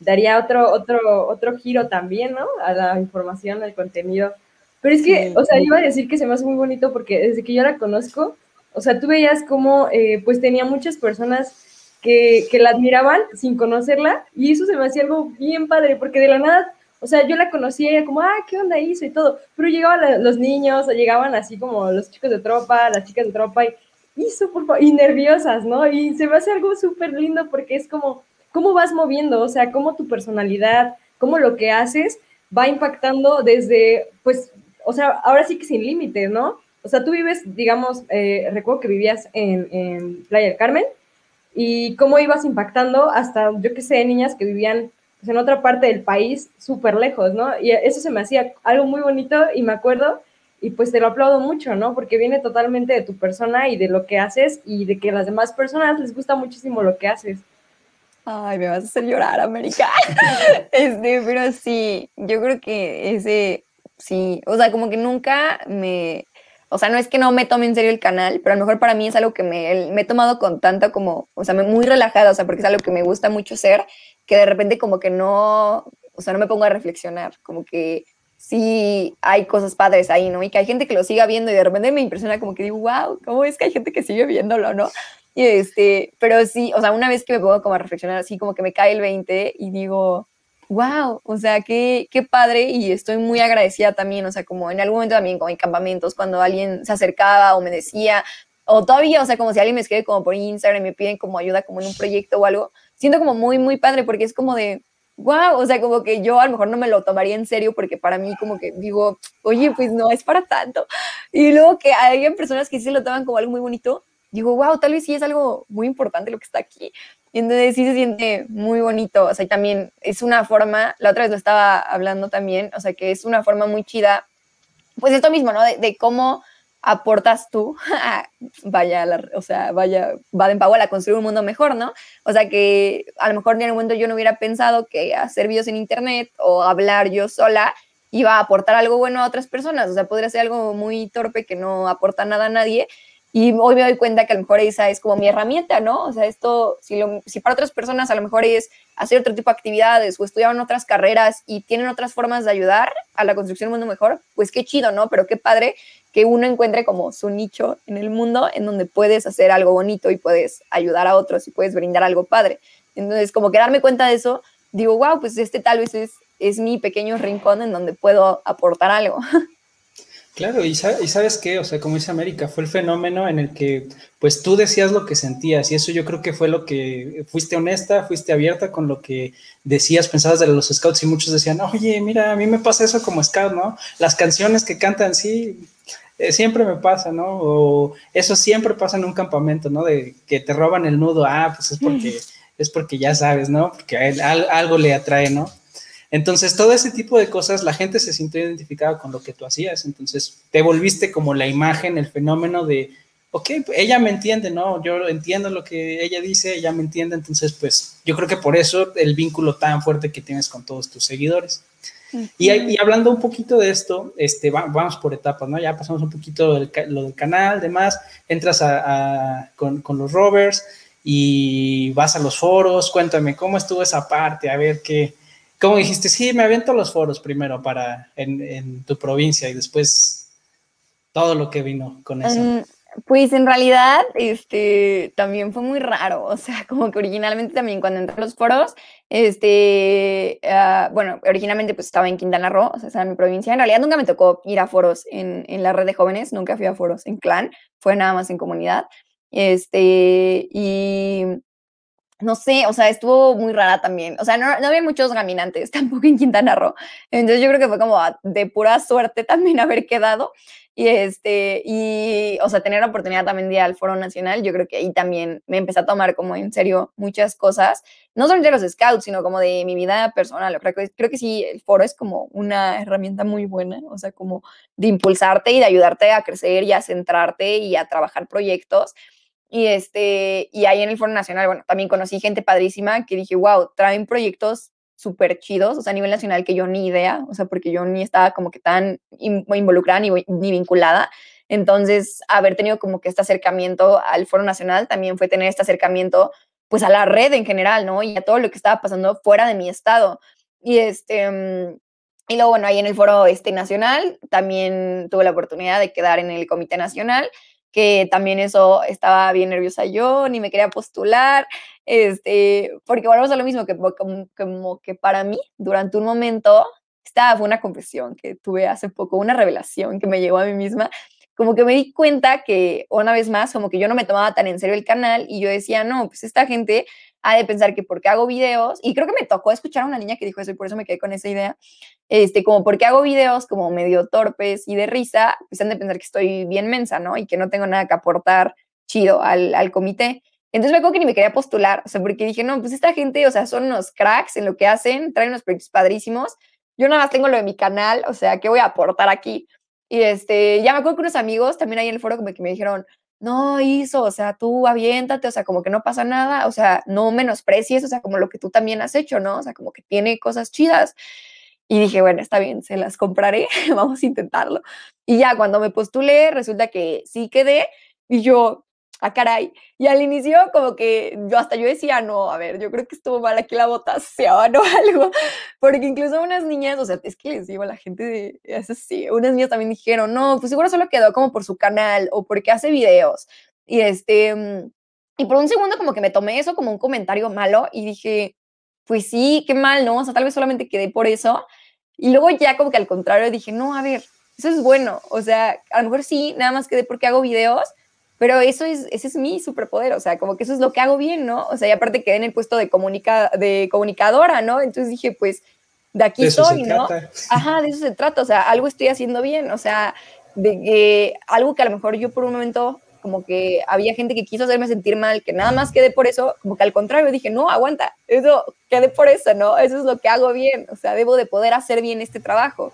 daría otro, otro, otro giro también, ¿no? A la información, al contenido. Pero es que, o sea, iba a decir que se me hace muy bonito porque desde que yo la conozco, o sea, tú veías como, eh, pues tenía muchas personas que, que la admiraban sin conocerla y eso se me hacía algo bien padre porque de la nada o sea, yo la conocía y era como, ah, ¿qué onda hizo? Y todo. Pero llegaban los niños, o llegaban así como los chicos de tropa, las chicas de tropa, y hizo, por favor, y nerviosas, ¿no? Y se me hace algo súper lindo porque es como, ¿cómo vas moviendo? O sea, cómo tu personalidad, cómo lo que haces va impactando desde, pues, o sea, ahora sí que sin límites, ¿no? O sea, tú vives, digamos, eh, recuerdo que vivías en, en Playa del Carmen, y cómo ibas impactando hasta, yo qué sé, niñas que vivían pues, en otra parte del país, súper lejos, ¿no? Y eso se me hacía algo muy bonito y me acuerdo, y pues te lo aplaudo mucho, ¿no? Porque viene totalmente de tu persona y de lo que haces y de que a las demás personas les gusta muchísimo lo que haces. Ay, me vas a hacer llorar, América. este, pero sí, yo creo que ese, sí, o sea, como que nunca me, o sea, no es que no me tome en serio el canal, pero a lo mejor para mí es algo que me, me he tomado con tanta como, o sea, muy relajada, o sea, porque es algo que me gusta mucho ser que de repente como que no, o sea, no me pongo a reflexionar, como que sí hay cosas padres ahí, ¿no? Y que hay gente que lo siga viendo y de repente me impresiona como que digo, wow, ¿cómo es que hay gente que sigue viéndolo, no? Y este, pero sí, o sea, una vez que me pongo como a reflexionar así, como que me cae el 20 y digo, wow, o sea, qué, qué padre y estoy muy agradecida también, o sea, como en algún momento también como en campamentos, cuando alguien se acercaba o me decía, o todavía, o sea, como si alguien me escribe como por Instagram y me piden como ayuda como en un proyecto o algo, siento como muy, muy padre porque es como de, wow, o sea, como que yo a lo mejor no me lo tomaría en serio porque para mí como que digo, oye, pues no es para tanto. Y luego que hay personas que sí lo toman como algo muy bonito, digo, wow, tal vez sí es algo muy importante lo que está aquí. Y entonces sí se siente muy bonito, o sea, y también es una forma, la otra vez lo estaba hablando también, o sea, que es una forma muy chida, pues esto mismo, ¿no? De cómo aportas tú, vaya, o sea, vaya, va de pago a construir un mundo mejor, ¿no? O sea, que a lo mejor en algún momento yo no hubiera pensado que hacer videos en internet o hablar yo sola iba a aportar algo bueno a otras personas, o sea, podría ser algo muy torpe que no aporta nada a nadie. Y hoy me doy cuenta que a lo mejor esa es como mi herramienta, ¿no? O sea, esto, si, lo, si para otras personas a lo mejor es hacer otro tipo de actividades o estudiar otras carreras y tienen otras formas de ayudar a la construcción de un mundo mejor, pues qué chido, ¿no? Pero qué padre que uno encuentre como su nicho en el mundo en donde puedes hacer algo bonito y puedes ayudar a otros y puedes brindar algo padre. Entonces, como que darme cuenta de eso, digo, wow, pues este tal vez es, es mi pequeño rincón en donde puedo aportar algo. Claro, y, sabes qué, o sea, como dice América, fue el fenómeno en el que pues tú decías lo que sentías y eso yo creo que fue lo que fuiste honesta, fuiste abierta con lo que decías, pensabas de los scouts y muchos decían, oye, mira, a mí me pasa eso como scout, ¿no? Las canciones que cantan, sí, eh, siempre me pasa, ¿no? O eso siempre pasa en un campamento, ¿no? De que te roban el nudo, ah, pues es porque, es porque ya sabes, ¿no? Porque algo le atrae, ¿no? Entonces, todo ese tipo de cosas, la gente se sintió identificada con lo que tú hacías. Entonces, te volviste como la imagen, el fenómeno de, ok, ella me entiende, ¿no? Yo entiendo lo que ella dice, ella me entiende. Entonces, pues, yo creo que por eso el vínculo tan fuerte que tienes con todos tus seguidores. Y, hablando un poquito de esto, este, vamos por etapas, ¿no? Ya pasamos un poquito lo del canal, demás, entras a, con, con, los rovers y vas a los foros, cuéntame cómo estuvo esa parte, a ver qué, ¿Cómo dijiste? Sí, me aviento los foros primero para en, tu provincia y después todo lo que vino con eso. Mm, pues en realidad, este, también fue muy raro, o sea, como que originalmente también cuando entré a los foros, este, ah, bueno, originalmente pues estaba en Quintana Roo, o sea, en mi provincia, en realidad nunca me tocó ir a foros en, en la red de jóvenes, nunca fui a foros en clan, fue nada más en comunidad, este, y no sé, o sea, estuvo muy rara también. O sea, no, no, había muchos caminantes tampoco en Quintana Roo. Entonces yo creo que fue como de pura suerte también haber quedado. Y este, y, o sea, tener la oportunidad también de ir al Foro Nacional, yo creo que ahí también me empecé a tomar como en serio muchas cosas, no solo de los scouts, sino como de mi vida personal. Creo que, creo que sí, el foro es como una herramienta muy buena, o sea, como de impulsarte y de ayudarte a crecer y a centrarte y a trabajar proyectos. Y, este, y ahí en el Foro Nacional, bueno, también conocí gente padrísima que dije, wow, traen proyectos súper chidos, o sea, a nivel nacional que yo ni idea, o sea, porque yo ni estaba como que tan involucrada ni, ni vinculada. Entonces, haber tenido como que este acercamiento al Foro Nacional también fue tener este acercamiento pues a la red en general, ¿no? Y a todo lo que estaba pasando fuera de mi estado. Y este, y luego, bueno, ahí en el foro este, nacional también tuve la oportunidad de quedar en el Comité Nacional que también eso estaba bien nerviosa yo, ni me quería postular, este, porque volvemos a lo mismo, que como, que para mí, durante un momento, esta fue una confesión que tuve hace poco, una revelación que me llegó a mí misma, como que me di cuenta que una vez más, como que yo no me tomaba tan en serio el canal y yo decía, no, pues esta gente ha de pensar que porque hago videos, y creo que me tocó escuchar a una niña que dijo eso y por eso me quedé con esa idea, este, como porque hago videos como medio torpes y de risa, pues han de pensar que estoy bien mensa, ¿no? Y que no tengo nada que aportar chido al, al comité. Entonces me acuerdo que ni me quería postular, o sea, porque dije, no, pues esta gente, o sea, son unos cracks en lo que hacen, traen unos proyectos padrísimos, yo nada más tengo lo de mi canal, o sea, ¿qué voy a aportar aquí? Y este, ya me acuerdo que unos amigos también ahí en el foro como que me dijeron, no hizo, o sea, tú aviéntate, o sea, como que no pasa nada, o sea, no menosprecies, o sea, como lo que tú también has hecho, ¿no? O sea, como que tiene cosas chidas. Y dije, bueno, está bien, se las compraré, vamos a intentarlo. Y ya cuando me postulé, resulta que sí quedé y yo, ah, caray. Y al inicio, como que yo hasta yo decía, no, a ver, yo creo que estuvo mal aquí la votación o algo, porque incluso unas niñas, o sea, es que les digo a la gente, de, es así, unas niñas también dijeron, no, pues seguro solo quedó como por su canal o porque hace videos. Y este, mm, y por un segundo como que me tomé eso como un comentario malo y dije, pues sí, qué mal, ¿no? O sea, tal vez solamente quedé por eso. Y luego ya como que al contrario dije, no, a ver, eso es bueno. O sea, a lo mejor sí, nada más quedé porque hago videos, pero eso es, ese es mi superpoder, o sea, como que eso es lo que hago bien, ¿no? O sea, y aparte quedé en el puesto de, comunica, de comunicadora, ¿no? Entonces dije, pues, de aquí soy, ¿no? Ajá, de eso se trata, o sea, algo estoy haciendo bien, o sea, de que algo que a lo mejor yo por un momento como que había gente que quiso hacerme sentir mal, que nada más quedé por eso, como que al contrario dije, no, aguanta, eso quedé por eso, ¿no? Eso es lo que hago bien, o sea, debo de poder hacer bien este trabajo.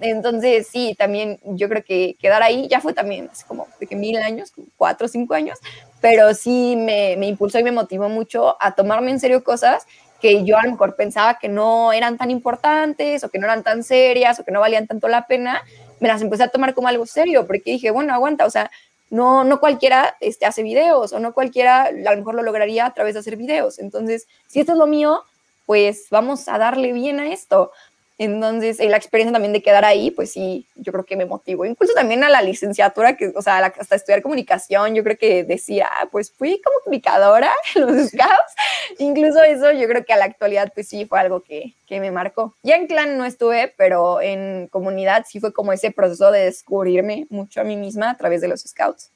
Entonces, sí, también yo creo que quedar ahí ya fue también hace como de que mil años, cuatro o cinco años, pero sí me, me impulsó y me motivó mucho a tomarme en serio cosas que yo a lo mejor pensaba que no eran tan importantes o que no eran tan serias o que no valían tanto la pena, me las empecé a tomar como algo serio, porque dije, bueno, aguanta, o sea, no, no cualquiera este, hace videos o no cualquiera a lo mejor lo lograría a través de hacer videos. Entonces, si esto es lo mío, pues vamos a darle bien a esto. Entonces, la experiencia también de quedar ahí, pues sí, yo creo que me motivó. Incluso también a la licenciatura, que, o sea, hasta estudiar comunicación, yo creo que decía, ah, pues fui comunicadora en los scouts. Incluso eso, yo creo que a la actualidad, pues sí, fue algo que, que me marcó. Ya en clan no estuve, pero en comunidad sí fue como ese proceso de descubrirme mucho a mí misma a través de los scouts.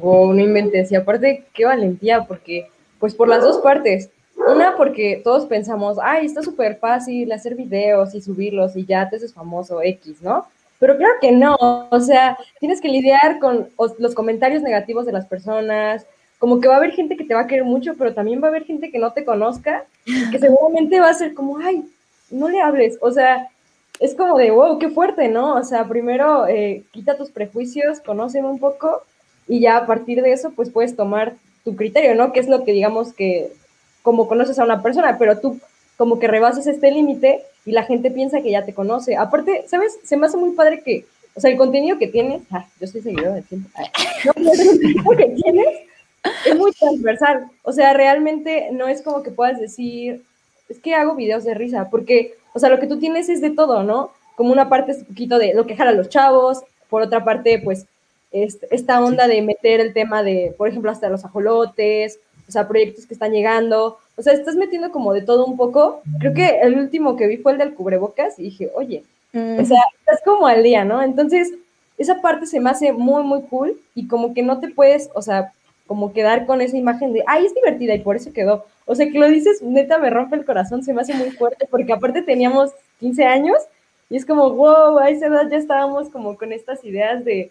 Wow, no inventes. Y aparte, qué valentía, porque, pues por las dos partes, una, porque todos pensamos, ay, está súper fácil hacer videos y subirlos y ya te haces famoso X, ¿no? Pero claro que no, o sea, tienes que lidiar con los comentarios negativos de las personas, como que va a haber gente que te va a querer mucho, pero también va a haber gente que no te conozca, que seguramente va a ser como, ay, no le hables, o sea, es como de, wow, qué fuerte, ¿no? O sea, primero eh, quita tus prejuicios, conóceme un poco y ya a partir de eso, pues puedes tomar tu criterio, ¿no? Que es lo que digamos que como conoces a una persona, pero tú como que rebasas este límite y la gente piensa que ya te conoce. Aparte, ¿sabes? Se me hace muy padre que, o sea, el contenido que tienes, ah, yo soy seguidor de tiempo, no, el contenido que tienes es muy transversal. O sea, realmente no es como que puedas decir, es que hago videos de risa, porque, o sea, lo que tú tienes es de todo, ¿no? Como una parte es un poquito de lo que jala a los chavos, por otra parte, pues, esta onda de meter el tema de, por ejemplo, hasta los ajolotes, o sea, proyectos que están llegando, o sea, estás metiendo como de todo un poco. Creo que el último que vi fue el del cubrebocas y dije, oye, o sea, estás como al día, ¿no? Entonces, esa parte se me hace muy, muy cool y como que no te puedes, o sea, como quedar con esa imagen de, ay, es divertida y por eso quedó. O sea, que lo dices, neta, me rompe el corazón, se me hace muy fuerte, porque aparte teníamos 15 años y es como, wow, a esa edad ya estábamos como con estas ideas de,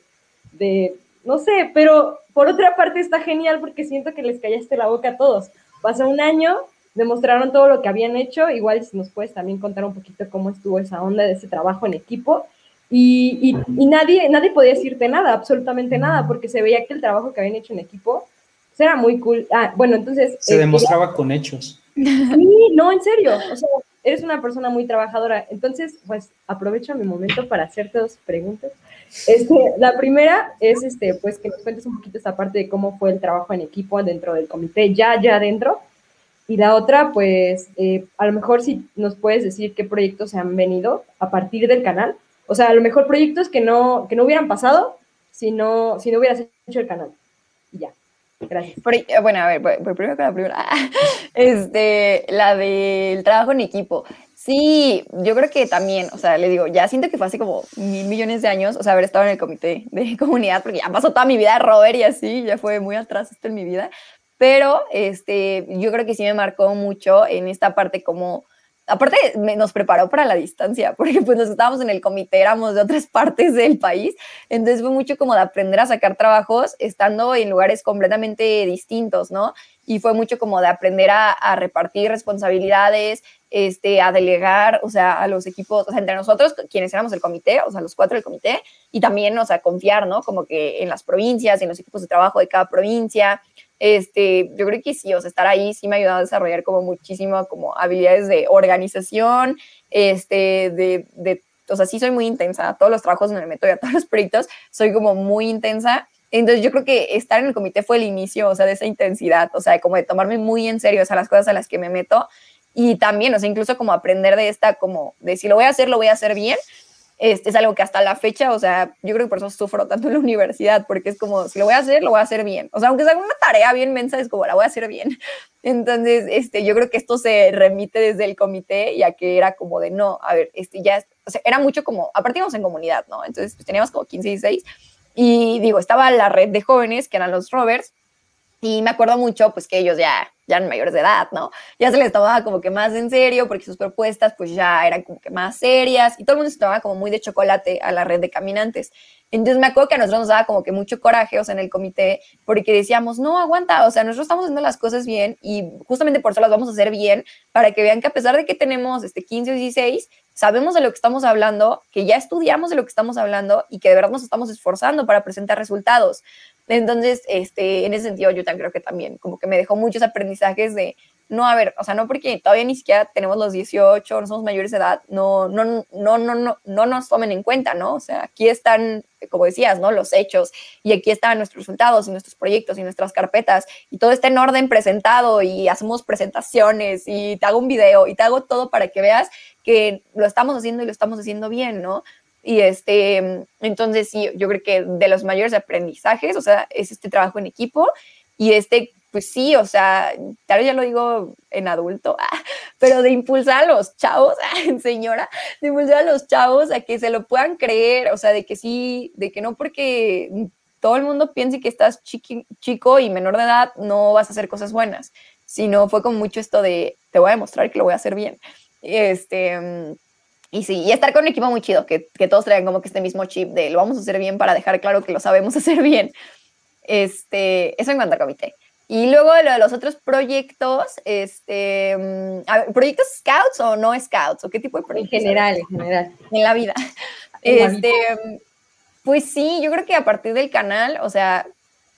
de, no sé, pero por otra parte está genial porque siento que les callaste la boca a todos. Pasó un año, demostraron todo lo que habían hecho, igual si nos puedes también contar un poquito cómo estuvo esa onda de ese trabajo en equipo. Y, y, nadie, nadie podía decirte nada, absolutamente nada, porque se veía que el trabajo que habían hecho en equipo pues, era muy cool. Ah, bueno, entonces... Se demostraba con hechos. Sí, no, en serio. O sea, eres una persona muy trabajadora. Entonces, pues aprovecho mi momento para hacerte dos preguntas. Este, la primera es, este, pues, que nos cuentes un poquito esta parte de cómo fue el trabajo en equipo dentro del comité, ya, ya adentro. Y la otra, pues, eh, a lo mejor si nos puedes decir qué proyectos se han venido a partir del canal. O sea, a lo mejor proyectos que no, que no hubieran pasado si no, si no hubieras hecho el canal. Y ya. Gracias. Eh, bueno, a ver, primero con la primera. Este, la del trabajo en equipo. Sí, yo creo que también, o sea, le digo, ya siento que fue hace como mil millones de años, o sea, haber estado en el comité de comunidad, porque ya pasó toda mi vida Robert y así, ya fue muy atrás esto en mi vida, pero este, yo creo que sí me marcó mucho en esta parte como aparte nos preparó para la distancia, porque pues nos estábamos en el comité, éramos de otras partes del país, entonces fue mucho como de aprender a sacar trabajos estando en lugares completamente distintos, ¿no? Y fue mucho como de aprender a, repartir responsabilidades, este, a delegar, o sea, a los equipos, o sea, entre nosotros, quienes éramos el comité, o sea, los cuatro del comité, y también, o sea, confiar, ¿no? Como que en las provincias, en los equipos de trabajo de cada provincia, este, yo creo que sí, o sea, estar ahí sí me ha ayudado a desarrollar como muchísimo como habilidades de organización, este, de, de, o sea, sí soy muy intensa, todos los trabajos me meto y a todos los proyectos, soy como muy intensa. Entonces yo creo que estar en el comité fue el inicio, o sea, de esa intensidad, o sea, como de tomarme muy en serio, o sea, las cosas a las que me meto y también, o sea, incluso como aprender de esta, como de si lo voy a hacer, lo voy a hacer bien, este, es algo que hasta la fecha, o sea, yo creo que por eso sufro tanto en la universidad, porque es como, si lo voy a hacer, lo voy a hacer bien. O sea, aunque sea una tarea bien mensa, es como, la voy a hacer bien. Entonces, este, yo creo que esto se remite desde el comité, ya que era como de, no, a ver, este, ya, o sea, era mucho como, aparte íbamos en comunidad, ¿no? Entonces, pues, teníamos como 15 y 16, y digo, estaba la red de jóvenes, que eran los rovers, y me acuerdo mucho, pues, que ellos ya ya en mayores de edad, ¿no? Ya se les tomaba como que más en serio porque sus propuestas pues ya eran como que más serias y todo el mundo se tomaba como muy de chocolate a la red de caminantes. Entonces me acuerdo que a nosotros nos daba como que mucho coraje, o sea, en el comité, porque decíamos, no, aguanta, o sea, nosotros estamos haciendo las cosas bien y justamente por eso las vamos a hacer bien, para que vean que a pesar de que tenemos este 15 o 16, sabemos de lo que estamos hablando, que ya estudiamos de lo que estamos hablando y que de verdad nos estamos esforzando para presentar resultados. Entonces, este, en ese sentido, yo también creo que también como que me dejó muchos aprendizajes de, no, a ver, o sea, no porque todavía ni siquiera tenemos los 18, no somos mayores de edad, no, no, no, no, no, no nos tomen en cuenta, ¿no? O sea, aquí están, como decías, ¿no? Los hechos y aquí están nuestros resultados y nuestros proyectos y nuestras carpetas y todo está en orden presentado y hacemos presentaciones y te hago un video y te hago todo para que veas que lo estamos haciendo y lo estamos haciendo bien, ¿no? Y este, entonces sí, yo creo que de los mayores aprendizajes, o sea, es este trabajo en equipo y este, pues sí, o sea, tal vez ya lo digo en adulto, pero de impulsar a los chavos, señora, de impulsar a los chavos a que se lo puedan creer, o sea, de que sí, de que no porque todo el mundo piense que estás chico y menor de edad, no vas a hacer cosas buenas, sino fue con mucho esto de, te voy a demostrar que lo voy a hacer bien. Este, y sí, y estar con un equipo muy chido, que, que, todos traigan como que este mismo chip de lo vamos a hacer bien para dejar claro que lo sabemos hacer bien. Este, eso en cuanto a comité. Y luego lo de los otros proyectos, este, mm, ¿proyectos scouts o no scouts? ¿O qué tipo de proyectos? En general, en general. En la vida. este, Pues sí, yo creo que a partir del canal, o sea,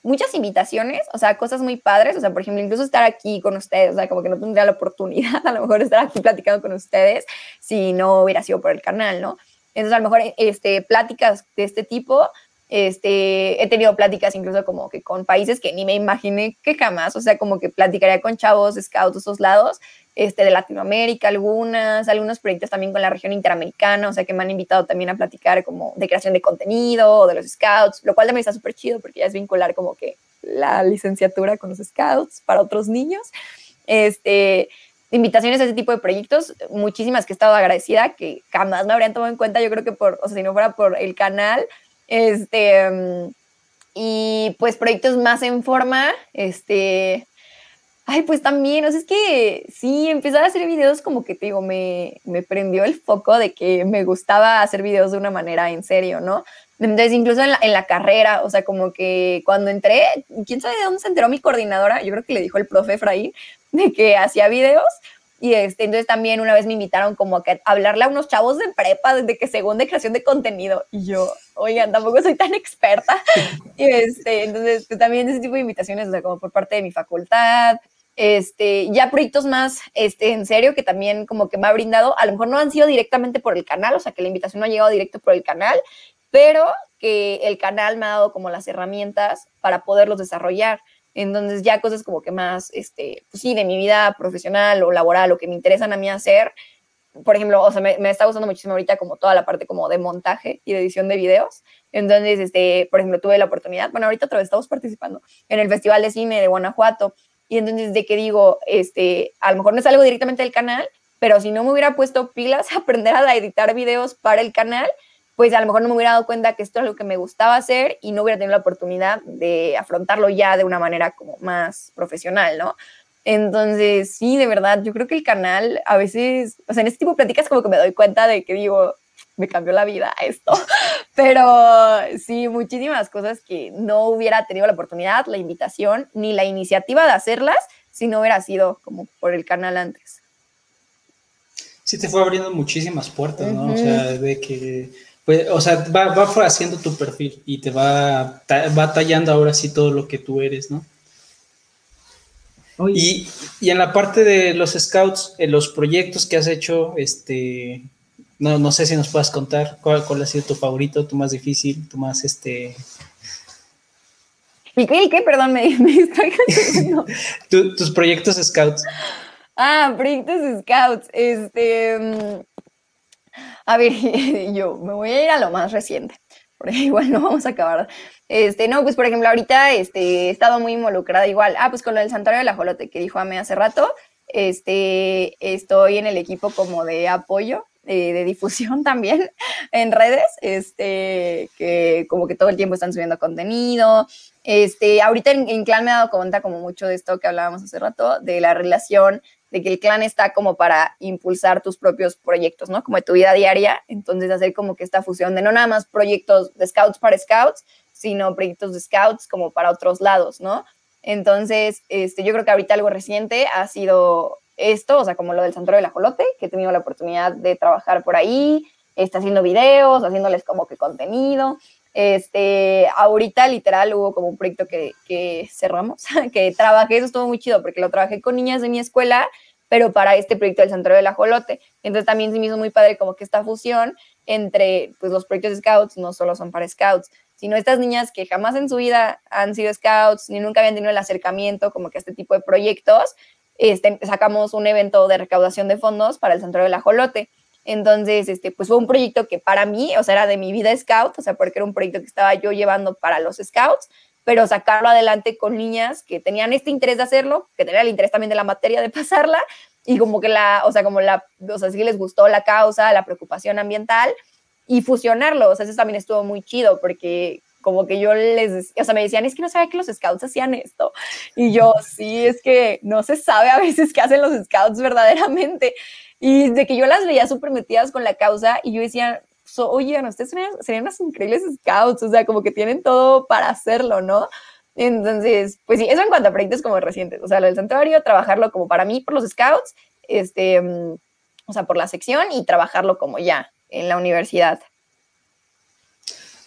muchas invitaciones, o sea, cosas muy padres, o sea, por ejemplo, incluso estar aquí con ustedes, o sea, como que no tendría la oportunidad a lo mejor estar aquí platicando con ustedes si no hubiera sido por el canal, ¿no? Entonces, a lo mejor, este, pláticas de este tipo, este, he tenido pláticas incluso como que con países que ni me imaginé que jamás, o sea, como que platicaría con chavos, scouts de esos lados, este, de Latinoamérica, algunas, algunos proyectos también con la región interamericana, o sea que me han invitado también a platicar como de creación de contenido, de los scouts, lo cual también está súper chido porque ya es vincular como que la licenciatura con los scouts para otros niños. Este, invitaciones a ese tipo de proyectos, muchísimas que he estado agradecida, que jamás me habrían tomado en cuenta, yo creo que por, o sea, si no fuera por el canal, este, y pues proyectos más en forma, este, ay, pues también, o sea, es que sí, empezar a hacer videos como que te digo, me, me prendió el foco de que me gustaba hacer videos de una manera en serio, ¿no? Entonces, incluso en la, en la, carrera, o sea, como que cuando entré, quién sabe de dónde se enteró mi coordinadora, yo creo que le dijo el profe Efraín, de que hacía videos. Y este, entonces también una vez me invitaron como a, que, hablarle a unos chavos de prepa desde que según de creación de contenido. Y yo, oigan, tampoco soy tan experta. Y este, entonces pues, también ese tipo de invitaciones, o sea, como por parte de mi facultad, este, ya proyectos más este, en serio que también como que me ha brindado, a lo mejor no han sido directamente por el canal, o sea que la invitación no ha llegado directo por el canal, pero que el canal me ha dado como las herramientas para poderlos desarrollar. Entonces ya cosas como que más, este, pues sí, de mi vida profesional o laboral o que me interesan a mí hacer. Por ejemplo, o sea, me, me, está gustando muchísimo ahorita como toda la parte como de montaje y de edición de videos. Entonces, este, por ejemplo, tuve la oportunidad, bueno, ahorita otra vez estamos participando en el Festival de Cine de Guanajuato. Y entonces de que digo, este, a lo mejor no es algo directamente del canal, pero si no me hubiera puesto pilas a aprender a editar videos para el canal, pues a lo mejor no me hubiera dado cuenta que esto es lo que me gustaba hacer y no hubiera tenido la oportunidad de afrontarlo ya de una manera como más profesional, ¿no? Entonces, sí, de verdad, yo creo que el canal a veces, o sea, en este tipo de pláticas como que me doy cuenta de que digo, me cambió la vida esto, pero sí, muchísimas cosas que no hubiera tenido la oportunidad, la invitación, ni la iniciativa de hacerlas si no hubiera sido como por el canal antes. Sí, te fue abriendo muchísimas puertas, ¿no? Uh -huh. O sea, de que pues, o sea, va, va haciendo tu perfil y te va, va tallando ahora sí todo lo que tú eres, ¿no? Y, y, en la parte de los scouts, en los proyectos que has hecho, este, no, no sé si nos puedas contar cuál, cuál ha sido tu favorito, tu más difícil, tu más, este... ¿Y qué? ¿Y qué? Perdón, me, me estoy tu, Tus proyectos scouts. Ah, proyectos scouts, este... A ver, yo me voy a ir a lo más reciente, porque igual no vamos a acabar. Este, no, pues por ejemplo, ahorita este, he estado muy involucrada igual. Ah, pues con lo del santuario del ajolote que dijo Ame hace rato, este, estoy en el equipo como de apoyo, eh, de difusión también en redes, este, que como que todo el tiempo están subiendo contenido. Este, ahorita en, en Clan me he dado cuenta como mucho de esto que hablábamos hace rato, de la relación de que el clan está como para impulsar tus propios proyectos, ¿no? Como de tu vida diaria, entonces hacer como que esta fusión de no nada más proyectos de scouts para scouts, sino proyectos de scouts como para otros lados, ¿no? Entonces, este, yo creo que ahorita algo reciente ha sido esto, o sea, como lo del Santuario del Ajolote, que he tenido la oportunidad de trabajar por ahí, está haciendo videos, haciéndoles como que contenido. Este, ahorita literal hubo como un proyecto que, que cerramos, que trabajé, eso estuvo muy chido, porque lo trabajé con niñas de mi escuela, pero para este proyecto del Santuario del Ajolote. Entonces también se me hizo muy padre como que esta fusión entre, pues los proyectos de scouts no solo son para scouts, sino estas niñas que jamás en su vida han sido scouts, ni nunca habían tenido el acercamiento como que a este tipo de proyectos, este, sacamos un evento de recaudación de fondos para el Santuario del Ajolote. Entonces, este, pues fue un proyecto que para mí, o sea, era de mi vida scout, o sea, porque era un proyecto que estaba yo llevando para los scouts, pero sacarlo adelante con niñas que tenían este interés de hacerlo, que tenían el interés también de la materia de pasarla, y como que la, o sea, como la, o sea, sí les gustó la causa, la preocupación ambiental, y fusionarlo, o sea, eso también estuvo muy chido, porque como que yo les, o sea, me decían, es que no sabía que los scouts hacían esto. Y yo, sí, es que no se sabe a veces qué hacen los scouts verdaderamente. Y de que yo las veía súper metidas con la causa y yo decía, so, oye, ustedes serían, serían unas increíbles scouts, o sea, como que tienen todo para hacerlo, ¿no? Entonces, pues sí, eso en cuanto a proyectos como recientes, o sea, lo del santuario, trabajarlo como para mí por los scouts, este, o sea, por la sección y trabajarlo como ya en la universidad.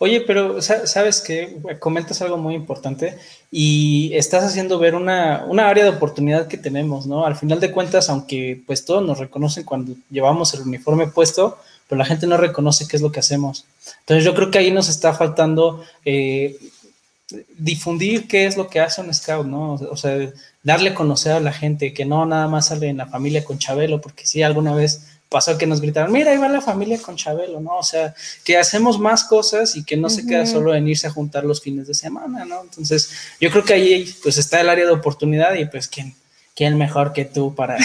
Oye, pero sabes que comentas algo muy importante y estás haciendo ver una, una, área de oportunidad que tenemos, ¿no? Al final de cuentas, aunque pues todos nos reconocen cuando llevamos el uniforme puesto, pero la gente no reconoce qué es lo que hacemos. Entonces yo creo que ahí nos está faltando eh, difundir qué es lo que hace un scout, ¿no? O sea, darle a conocer a la gente que no nada más sale en la familia con Chabelo, porque si alguna vez pasó que nos gritaron, mira, ahí va la familia con Chabelo, ¿no? O sea, que hacemos más cosas y que no uh -huh. se queda solo en irse a juntar los fines de semana, ¿no? Entonces, yo creo que ahí pues está el área de oportunidad y pues quién, quién mejor que tú para,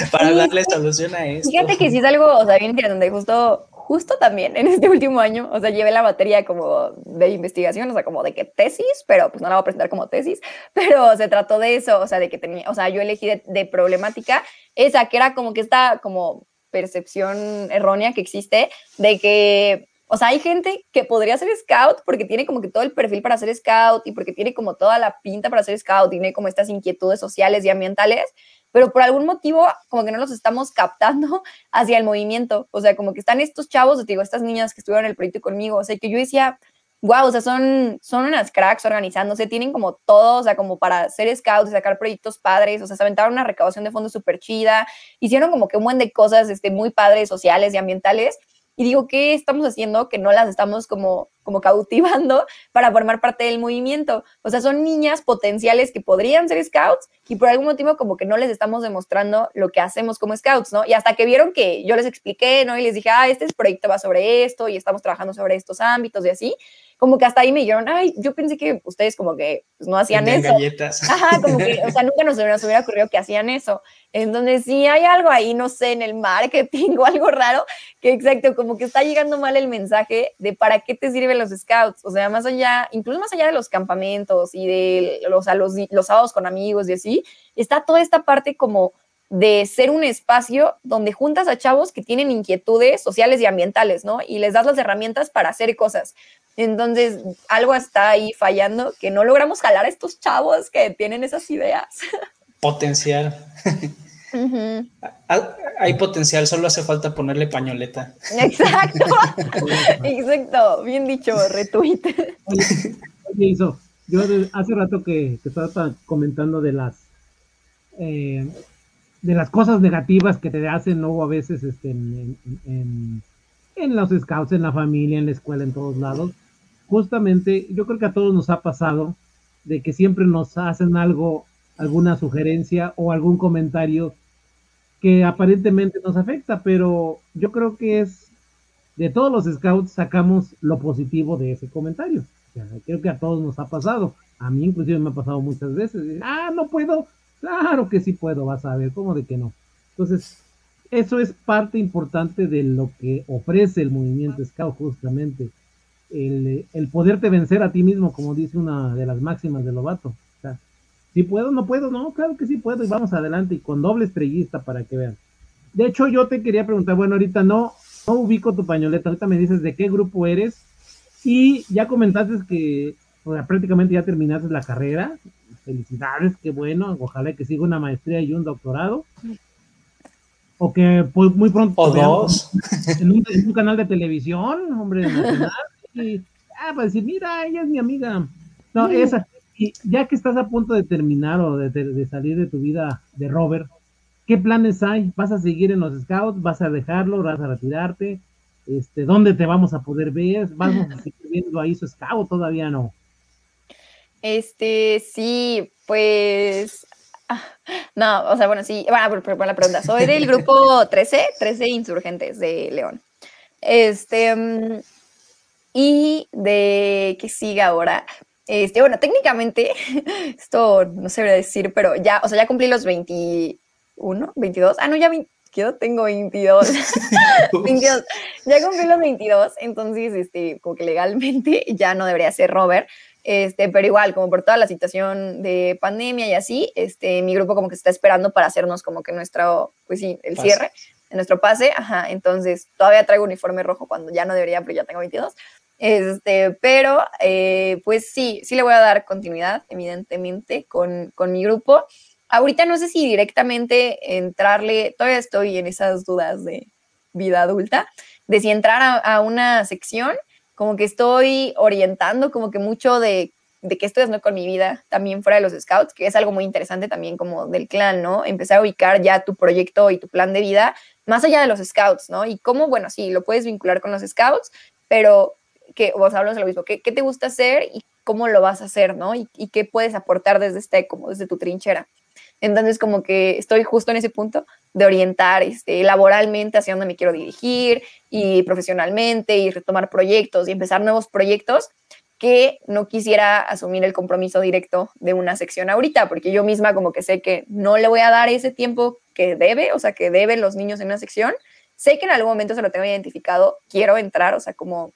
para darle solución a esto. Fíjate que sí es algo, o sea, bien interesante, justo justo también en este último año, o sea, llevé la materia como de investigación, o sea, como de que tesis, pero pues no la voy a presentar como tesis, pero se trató de eso, o sea, de que tenía, o sea, yo elegí de, problemática esa, que era como que esta como percepción errónea que existe de que o sea, hay gente que podría ser scout porque tiene como que todo el perfil para ser scout y porque tiene como toda la pinta para ser scout, tiene como estas inquietudes sociales y ambientales, pero por algún motivo como que no los estamos captando hacia el movimiento. O sea, como que están estos chavos, digo, estas niñas que estuvieron en el proyecto conmigo, o sea, que yo decía, wow, o sea, son, son unas cracks organizándose, tienen como todo, o sea, como para ser scouts y sacar proyectos padres, o sea, se aventaron una recaudación de fondos súper chida, hicieron como que un buen de cosas este, muy padres, sociales y ambientales, y digo, ¿qué estamos haciendo que no las estamos como, como cautivando para formar parte del movimiento? O sea, son niñas potenciales que podrían ser scouts y por algún motivo como que no les estamos demostrando lo que hacemos como scouts, ¿no? Y hasta que vieron que yo les expliqué, ¿no? Y les dije, ah, este proyecto va sobre esto y estamos trabajando sobre estos ámbitos y así, como que hasta ahí me dijeron, ay, yo pensé que ustedes como que pues, no hacían eso. galletas. Ajá, como que, o sea, nunca nos hubiera, nos hubiera ocurrido que hacían eso. Entonces, sí hay algo ahí, no sé, en el marketing o algo raro, que exacto, como que está llegando mal el mensaje de para qué te sirven los scouts. O sea, más allá, incluso más allá de los campamentos y de los, los, los sábados con amigos y así, está toda esta parte como de ser un espacio donde juntas a chavos que tienen inquietudes sociales y ambientales, ¿no? Y les das las herramientas para hacer cosas. Entonces, algo está ahí fallando, que no logramos jalar a estos chavos que tienen esas ideas. Potencial. Hay potencial, solo hace falta ponerle pañoleta. Exacto, exacto, bien dicho, retweet. Oye, yo hace rato que, estaba comentando de las eh, de las cosas negativas que te hacen luego a veces este, en, en, los scouts, en la familia, en la escuela, en todos lados. Justamente, yo creo que a todos nos ha pasado de que siempre nos hacen algo, alguna sugerencia o algún comentario que aparentemente nos afecta, pero yo creo que es de todos los scouts sacamos lo positivo de ese comentario. creo que a todos nos ha pasado. A mí inclusive me ha pasado muchas veces. Ah, no puedo, Claro que sí puedo, vas a ver, ¿cómo de que no? Entonces, eso es parte importante de lo que ofrece el movimiento Scout justamente. El, el poderte vencer a ti mismo, como dice una de las máximas de Lobato. O sea, si puedo, no puedo, no, claro que sí puedo y vamos adelante y con doble estrellista para que vean. De hecho, yo te quería preguntar, bueno, ahorita no, no ubico tu pañoleta, ahorita me dices de qué grupo eres y ya comentaste que prácticamente ya terminaste la carrera, felicidades, qué bueno, ojalá que siga una maestría y un doctorado. O que pues, muy pronto o dos. En un, canal de televisión, hombre, nacional, y, ah, para decir, mira, ella es mi amiga. No, esa. Y ya que estás a punto de terminar o de, de, salir de tu vida de Robert, ¿qué planes hay? ¿Vas a seguir en los scouts? ¿Vas a dejarlo? ¿Vas a retirarte? Este, ¿Dónde te vamos a poder ver? ¿Vamos a seguir viendo ahí su scout? Todavía no. Este, sí, pues. Ah, no, o sea, bueno, sí, bueno, por, la pregunta. Soy del grupo 13, 13 Insurgentes de León. Este, mm, y de que siga ahora. Este, bueno, técnicamente, esto no se debería decir, pero ya, o sea, ya cumplí los 21, 22. Ah, no, ya yo tengo 22. 22. Ya cumplí los 22, entonces, este, como que legalmente ya no debería ser Robert, este, pero igual, como por toda la situación de pandemia y así, este, mi grupo como que está esperando para hacernos como que nuestro, pues sí, el cierre, de nuestro pase, ajá, entonces todavía traigo uniforme rojo cuando ya no debería, pero ya tengo 22, este, pero eh, pues sí, sí le voy a dar continuidad, evidentemente, con, con mi grupo. Ahorita no sé si directamente entrarle, todavía estoy en esas dudas de vida adulta, de si entrar a, a una sección como que estoy orientando como que mucho de, de qué estoy haciendo con mi vida también fuera de los scouts, que es algo muy interesante también como del clan, ¿no? Empezar a ubicar ya tu proyecto y tu plan de vida más allá de los scouts, ¿no? Y cómo, bueno, sí, lo puedes vincular con los scouts, pero que vos hablas de lo mismo, ¿qué, ¿qué, te gusta hacer y cómo lo vas a hacer, ¿no? Y, y, qué puedes aportar desde este, como desde tu trinchera. Entonces, como que estoy justo en ese punto de orientar este, laboralmente hacia dónde me quiero dirigir y profesionalmente y retomar proyectos y empezar nuevos proyectos que no quisiera asumir el compromiso directo de una sección ahorita, porque yo misma como que sé que no le voy a dar ese tiempo que debe, o sea, que deben los niños en una sección, sé que en algún momento se lo tengo identificado, quiero entrar, o sea, como,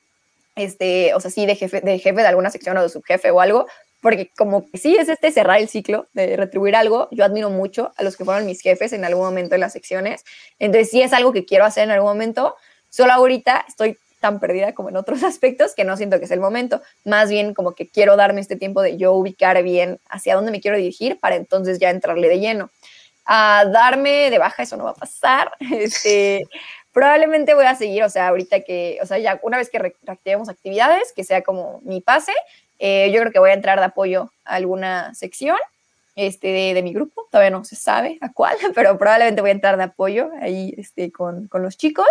este, o sea, sí, de jefe, de jefe de alguna sección o de subjefe o algo, porque como que sí es este cerrar el ciclo de retribuir algo, yo admiro mucho a los que fueron mis jefes en algún momento en las secciones, entonces sí es algo que quiero hacer en algún momento, solo ahorita estoy tan perdida como en otros aspectos que no siento que es el momento, más bien como que quiero darme este tiempo de yo ubicar bien hacia dónde me quiero dirigir para entonces ya entrarle de lleno. A darme de baja, eso no va a pasar, este, probablemente voy a seguir, o sea, ahorita que, o sea, ya una vez que reactivemos actividades, que sea como mi pase, eh, yo creo que voy a entrar de apoyo a alguna sección este, de, mi grupo, todavía no se sabe a cuál, pero probablemente voy a entrar de apoyo ahí este, con, con los chicos.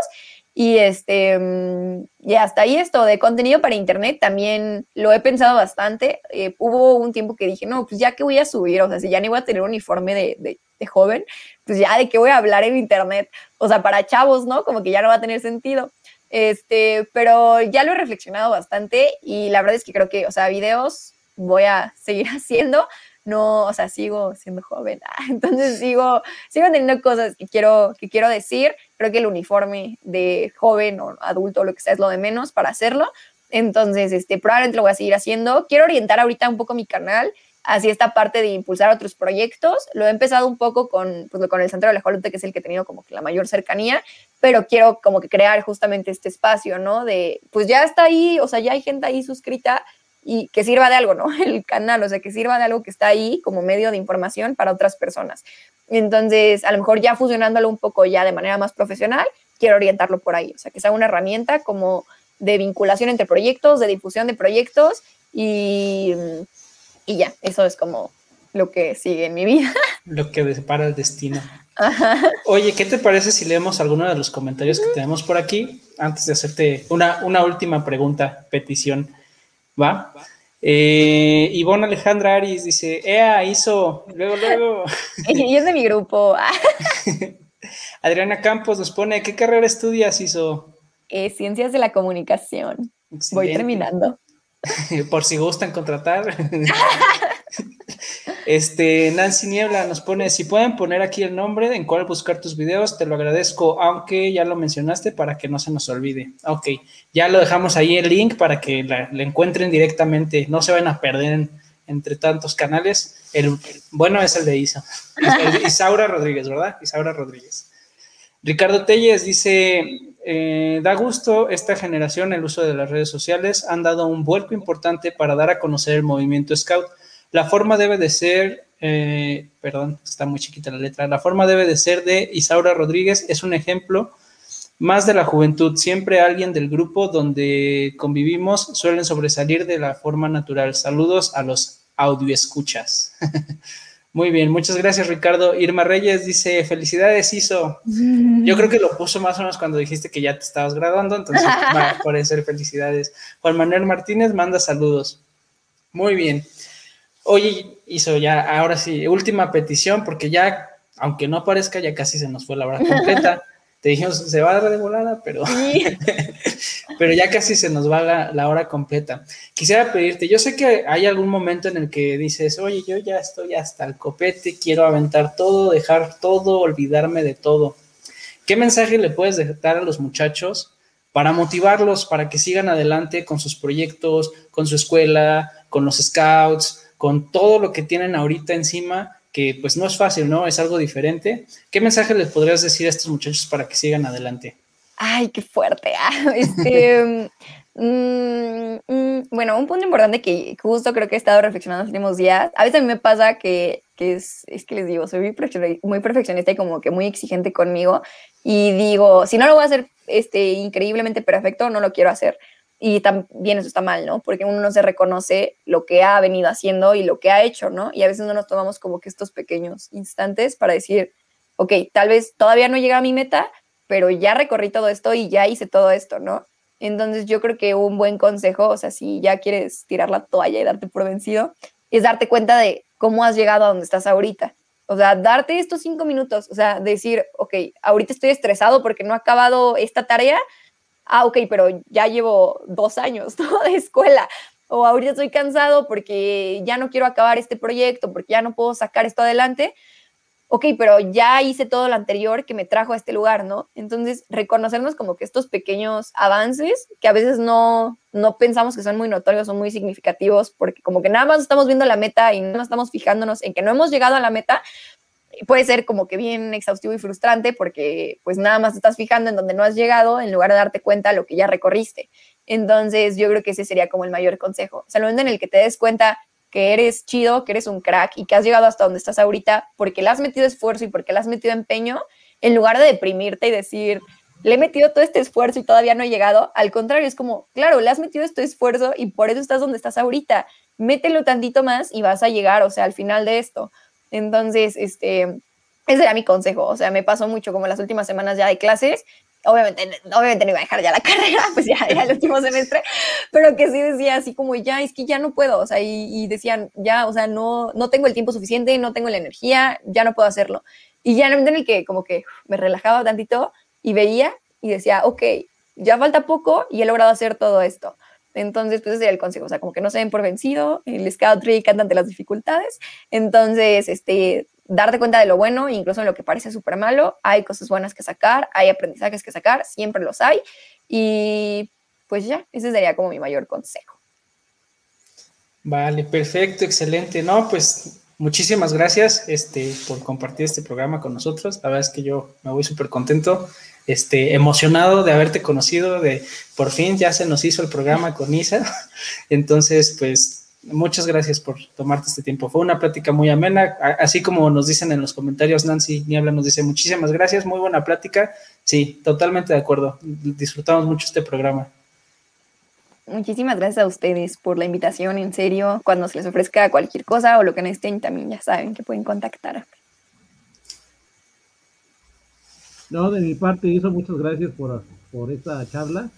Y, este, mm, y hasta ahí esto de contenido para internet también lo he pensado bastante. Eh, hubo un tiempo que dije, no, pues ya que voy a subir, o sea, si ya ni voy a tener uniforme de, de, de, joven, pues ya de qué voy a hablar en internet, o sea, para chavos, ¿no? Como que ya no va a tener sentido. Este, pero ya lo he reflexionado bastante y la verdad es que creo que, o sea, videos voy a seguir haciendo. No, o sea, sigo siendo joven, entonces sigo, sigo teniendo cosas que quiero, que quiero decir. Creo que el uniforme de joven o adulto o lo que sea es lo de menos para hacerlo. Entonces, este, probablemente lo voy a seguir haciendo. Quiero orientar ahorita un poco mi canal hacia esta parte de impulsar otros proyectos. Lo he empezado un poco con, pues, con el Centro de la Jolute, que es el que he tenido como que la mayor cercanía, pero quiero como que crear justamente este espacio, ¿no? De, pues ya está ahí, o sea, ya hay gente ahí suscrita y que sirva de algo, ¿no? El canal, o sea, que sirva de algo que está ahí como medio de información para otras personas. Entonces, a lo mejor ya fusionándolo un poco ya de manera más profesional, quiero orientarlo por ahí, o sea, que sea una herramienta como de vinculación entre proyectos, de difusión de proyectos y y ya, eso es como lo que sigue en mi vida. Lo que depara el destino. Oye, ¿qué te parece si leemos alguno de los comentarios que tenemos por aquí antes de hacerte una, una última pregunta, petición? ¿Va? Eh, Ivonne Alejandra Aris dice, Ea, hizo, luego, luego. y es de mi grupo. Adriana Campos nos pone, ¿qué carrera estudias, hizo? Eh, ciencias de la comunicación. Voy terminando. por si gustan contratar. este, Nancy Niebla nos pone, si pueden poner aquí el nombre en cuál buscar tus videos, te lo agradezco, aunque ya lo mencionaste para que no se nos olvide. Ok, ya lo dejamos ahí el link para que la, encuentren directamente, no se van a perder entre tantos canales. El, bueno es el de Isa, Isaura Rodríguez, ¿verdad? Isaura Rodríguez. Ricardo Telles dice, eh, da gusto esta generación el uso de las redes sociales. Han dado un vuelco importante para dar a conocer el movimiento Scout. La forma debe de ser, eh, perdón, está muy chiquita la letra. La forma debe de ser de Isaura Rodríguez. Es un ejemplo más de la juventud. Siempre alguien del grupo donde convivimos suelen sobresalir de la forma natural. Saludos a los audio escuchas. Muy bien, muchas gracias Ricardo. Irma Reyes dice, felicidades Iso. Yo creo que lo puso más o menos cuando dijiste que ya te estabas graduando, entonces va a ser felicidades. Juan Manuel Martínez manda saludos. Muy bien. Oye, Iso, ya, ahora sí, última petición, porque ya, aunque no parezca, ya casi se nos fue la hora completa. Te dijimos, se va a dar de volada, pero, pero ya casi se nos va la, hora completa. Quisiera pedirte, yo sé que hay algún momento en el que dices, oye, yo ya estoy hasta el copete, quiero aventar todo, dejar todo, olvidarme de todo. ¿Qué mensaje le puedes dar a los muchachos para motivarlos, para que sigan adelante con sus proyectos, con su escuela, con los scouts, con todo lo que tienen ahorita encima que pues no es fácil, ¿no? Es algo diferente. ¿Qué mensaje les podrías decir a estos muchachos para que sigan adelante? Ay, qué fuerte. Ah, este, mm, mm, bueno, un punto importante que justo creo que he estado reflexionando los últimos días. A veces a mí me pasa que, que es, es, que les digo, soy muy perfeccionista y como que muy exigente conmigo. Y digo, si no lo voy a hacer este, increíblemente perfecto, no lo quiero hacer y también eso está mal, ¿no? Porque uno no se reconoce lo que ha venido haciendo y lo que ha hecho, ¿no? Y a veces no nos tomamos como que estos pequeños instantes para decir, ok, tal vez todavía no llega a mi meta, pero ya recorrí todo esto y ya hice todo esto, ¿no? Entonces yo creo que un buen consejo, o sea, si ya quieres tirar la toalla y darte por vencido, es darte cuenta de cómo has llegado a donde estás ahorita. O sea, darte estos cinco minutos, o sea, decir, ok, ahorita estoy estresado porque no he acabado esta tarea, ah, ok, pero ya llevo dos años de escuela, o ahorita estoy cansado porque ya no quiero acabar este proyecto, porque ya no puedo sacar esto adelante, ok, pero ya hice todo lo anterior que me trajo a este lugar, ¿no? Entonces, reconocernos como que estos pequeños avances que a veces no, no pensamos que son muy notorios o muy significativos, porque como que nada más estamos viendo la meta y no estamos fijándonos en que no hemos llegado a la meta, puede ser como que bien exhaustivo y frustrante porque pues nada más estás fijando en donde no has llegado en lugar de darte cuenta lo que ya recorriste. Entonces yo creo que ese sería como el mayor consejo. O sea, el en el que te des cuenta que eres chido, que eres un crack y que has llegado hasta donde estás ahorita porque le has metido esfuerzo y porque le has metido empeño, en lugar de deprimirte y decir, le he metido todo este esfuerzo y todavía no he llegado, al contrario, es como, claro, le has metido este esfuerzo y por eso estás donde estás ahorita. Mételo tantito más y vas a llegar, o sea, al final de esto. Entonces, este, ese era mi consejo. O sea, me pasó mucho como las últimas semanas ya de clases. Obviamente, obviamente no iba a dejar ya la carrera, pues ya, ya el último semestre, pero que sí decía así como, ya, es que ya no puedo, o sea, y, decían, ya, o sea, no, no tengo el tiempo suficiente, no tengo la energía, ya no puedo hacerlo. Y ya en el que como que me relajaba tantito y veía y decía, ok, ya falta poco y he logrado hacer todo esto. Entonces, pues ese sería el consejo, o sea, como que no se den por vencido, el Scout anda ante las dificultades, entonces, este, darte cuenta de lo bueno, incluso en lo que parece súper malo, hay cosas buenas que sacar, hay aprendizajes que sacar, siempre los hay, y pues ya, ese sería como mi mayor consejo. Vale, perfecto, excelente, no, pues muchísimas gracias este, por compartir este programa con nosotros, la verdad es que yo me voy súper contento este, emocionado de haberte conocido, de por fin ya se nos hizo el programa con Isa. Entonces, pues muchas gracias por tomarte este tiempo. Fue una plática muy amena, así como nos dicen en los comentarios, Nancy Niebla nos dice muchísimas gracias, muy buena plática. Sí, totalmente de acuerdo. Disfrutamos mucho este programa. Muchísimas gracias a ustedes por la invitación, en serio. Cuando se les ofrezca cualquier cosa o lo que necesiten, también ya saben que pueden contactar. No, de mi parte, hizo muchas gracias por, por esta charla.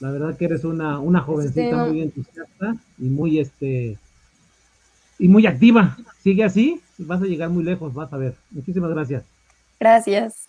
La verdad que eres una, una jovencita muy entusiasta y muy este y muy activa. Sigue así vas a llegar muy lejos, vas a ver. Muchísimas gracias. Gracias.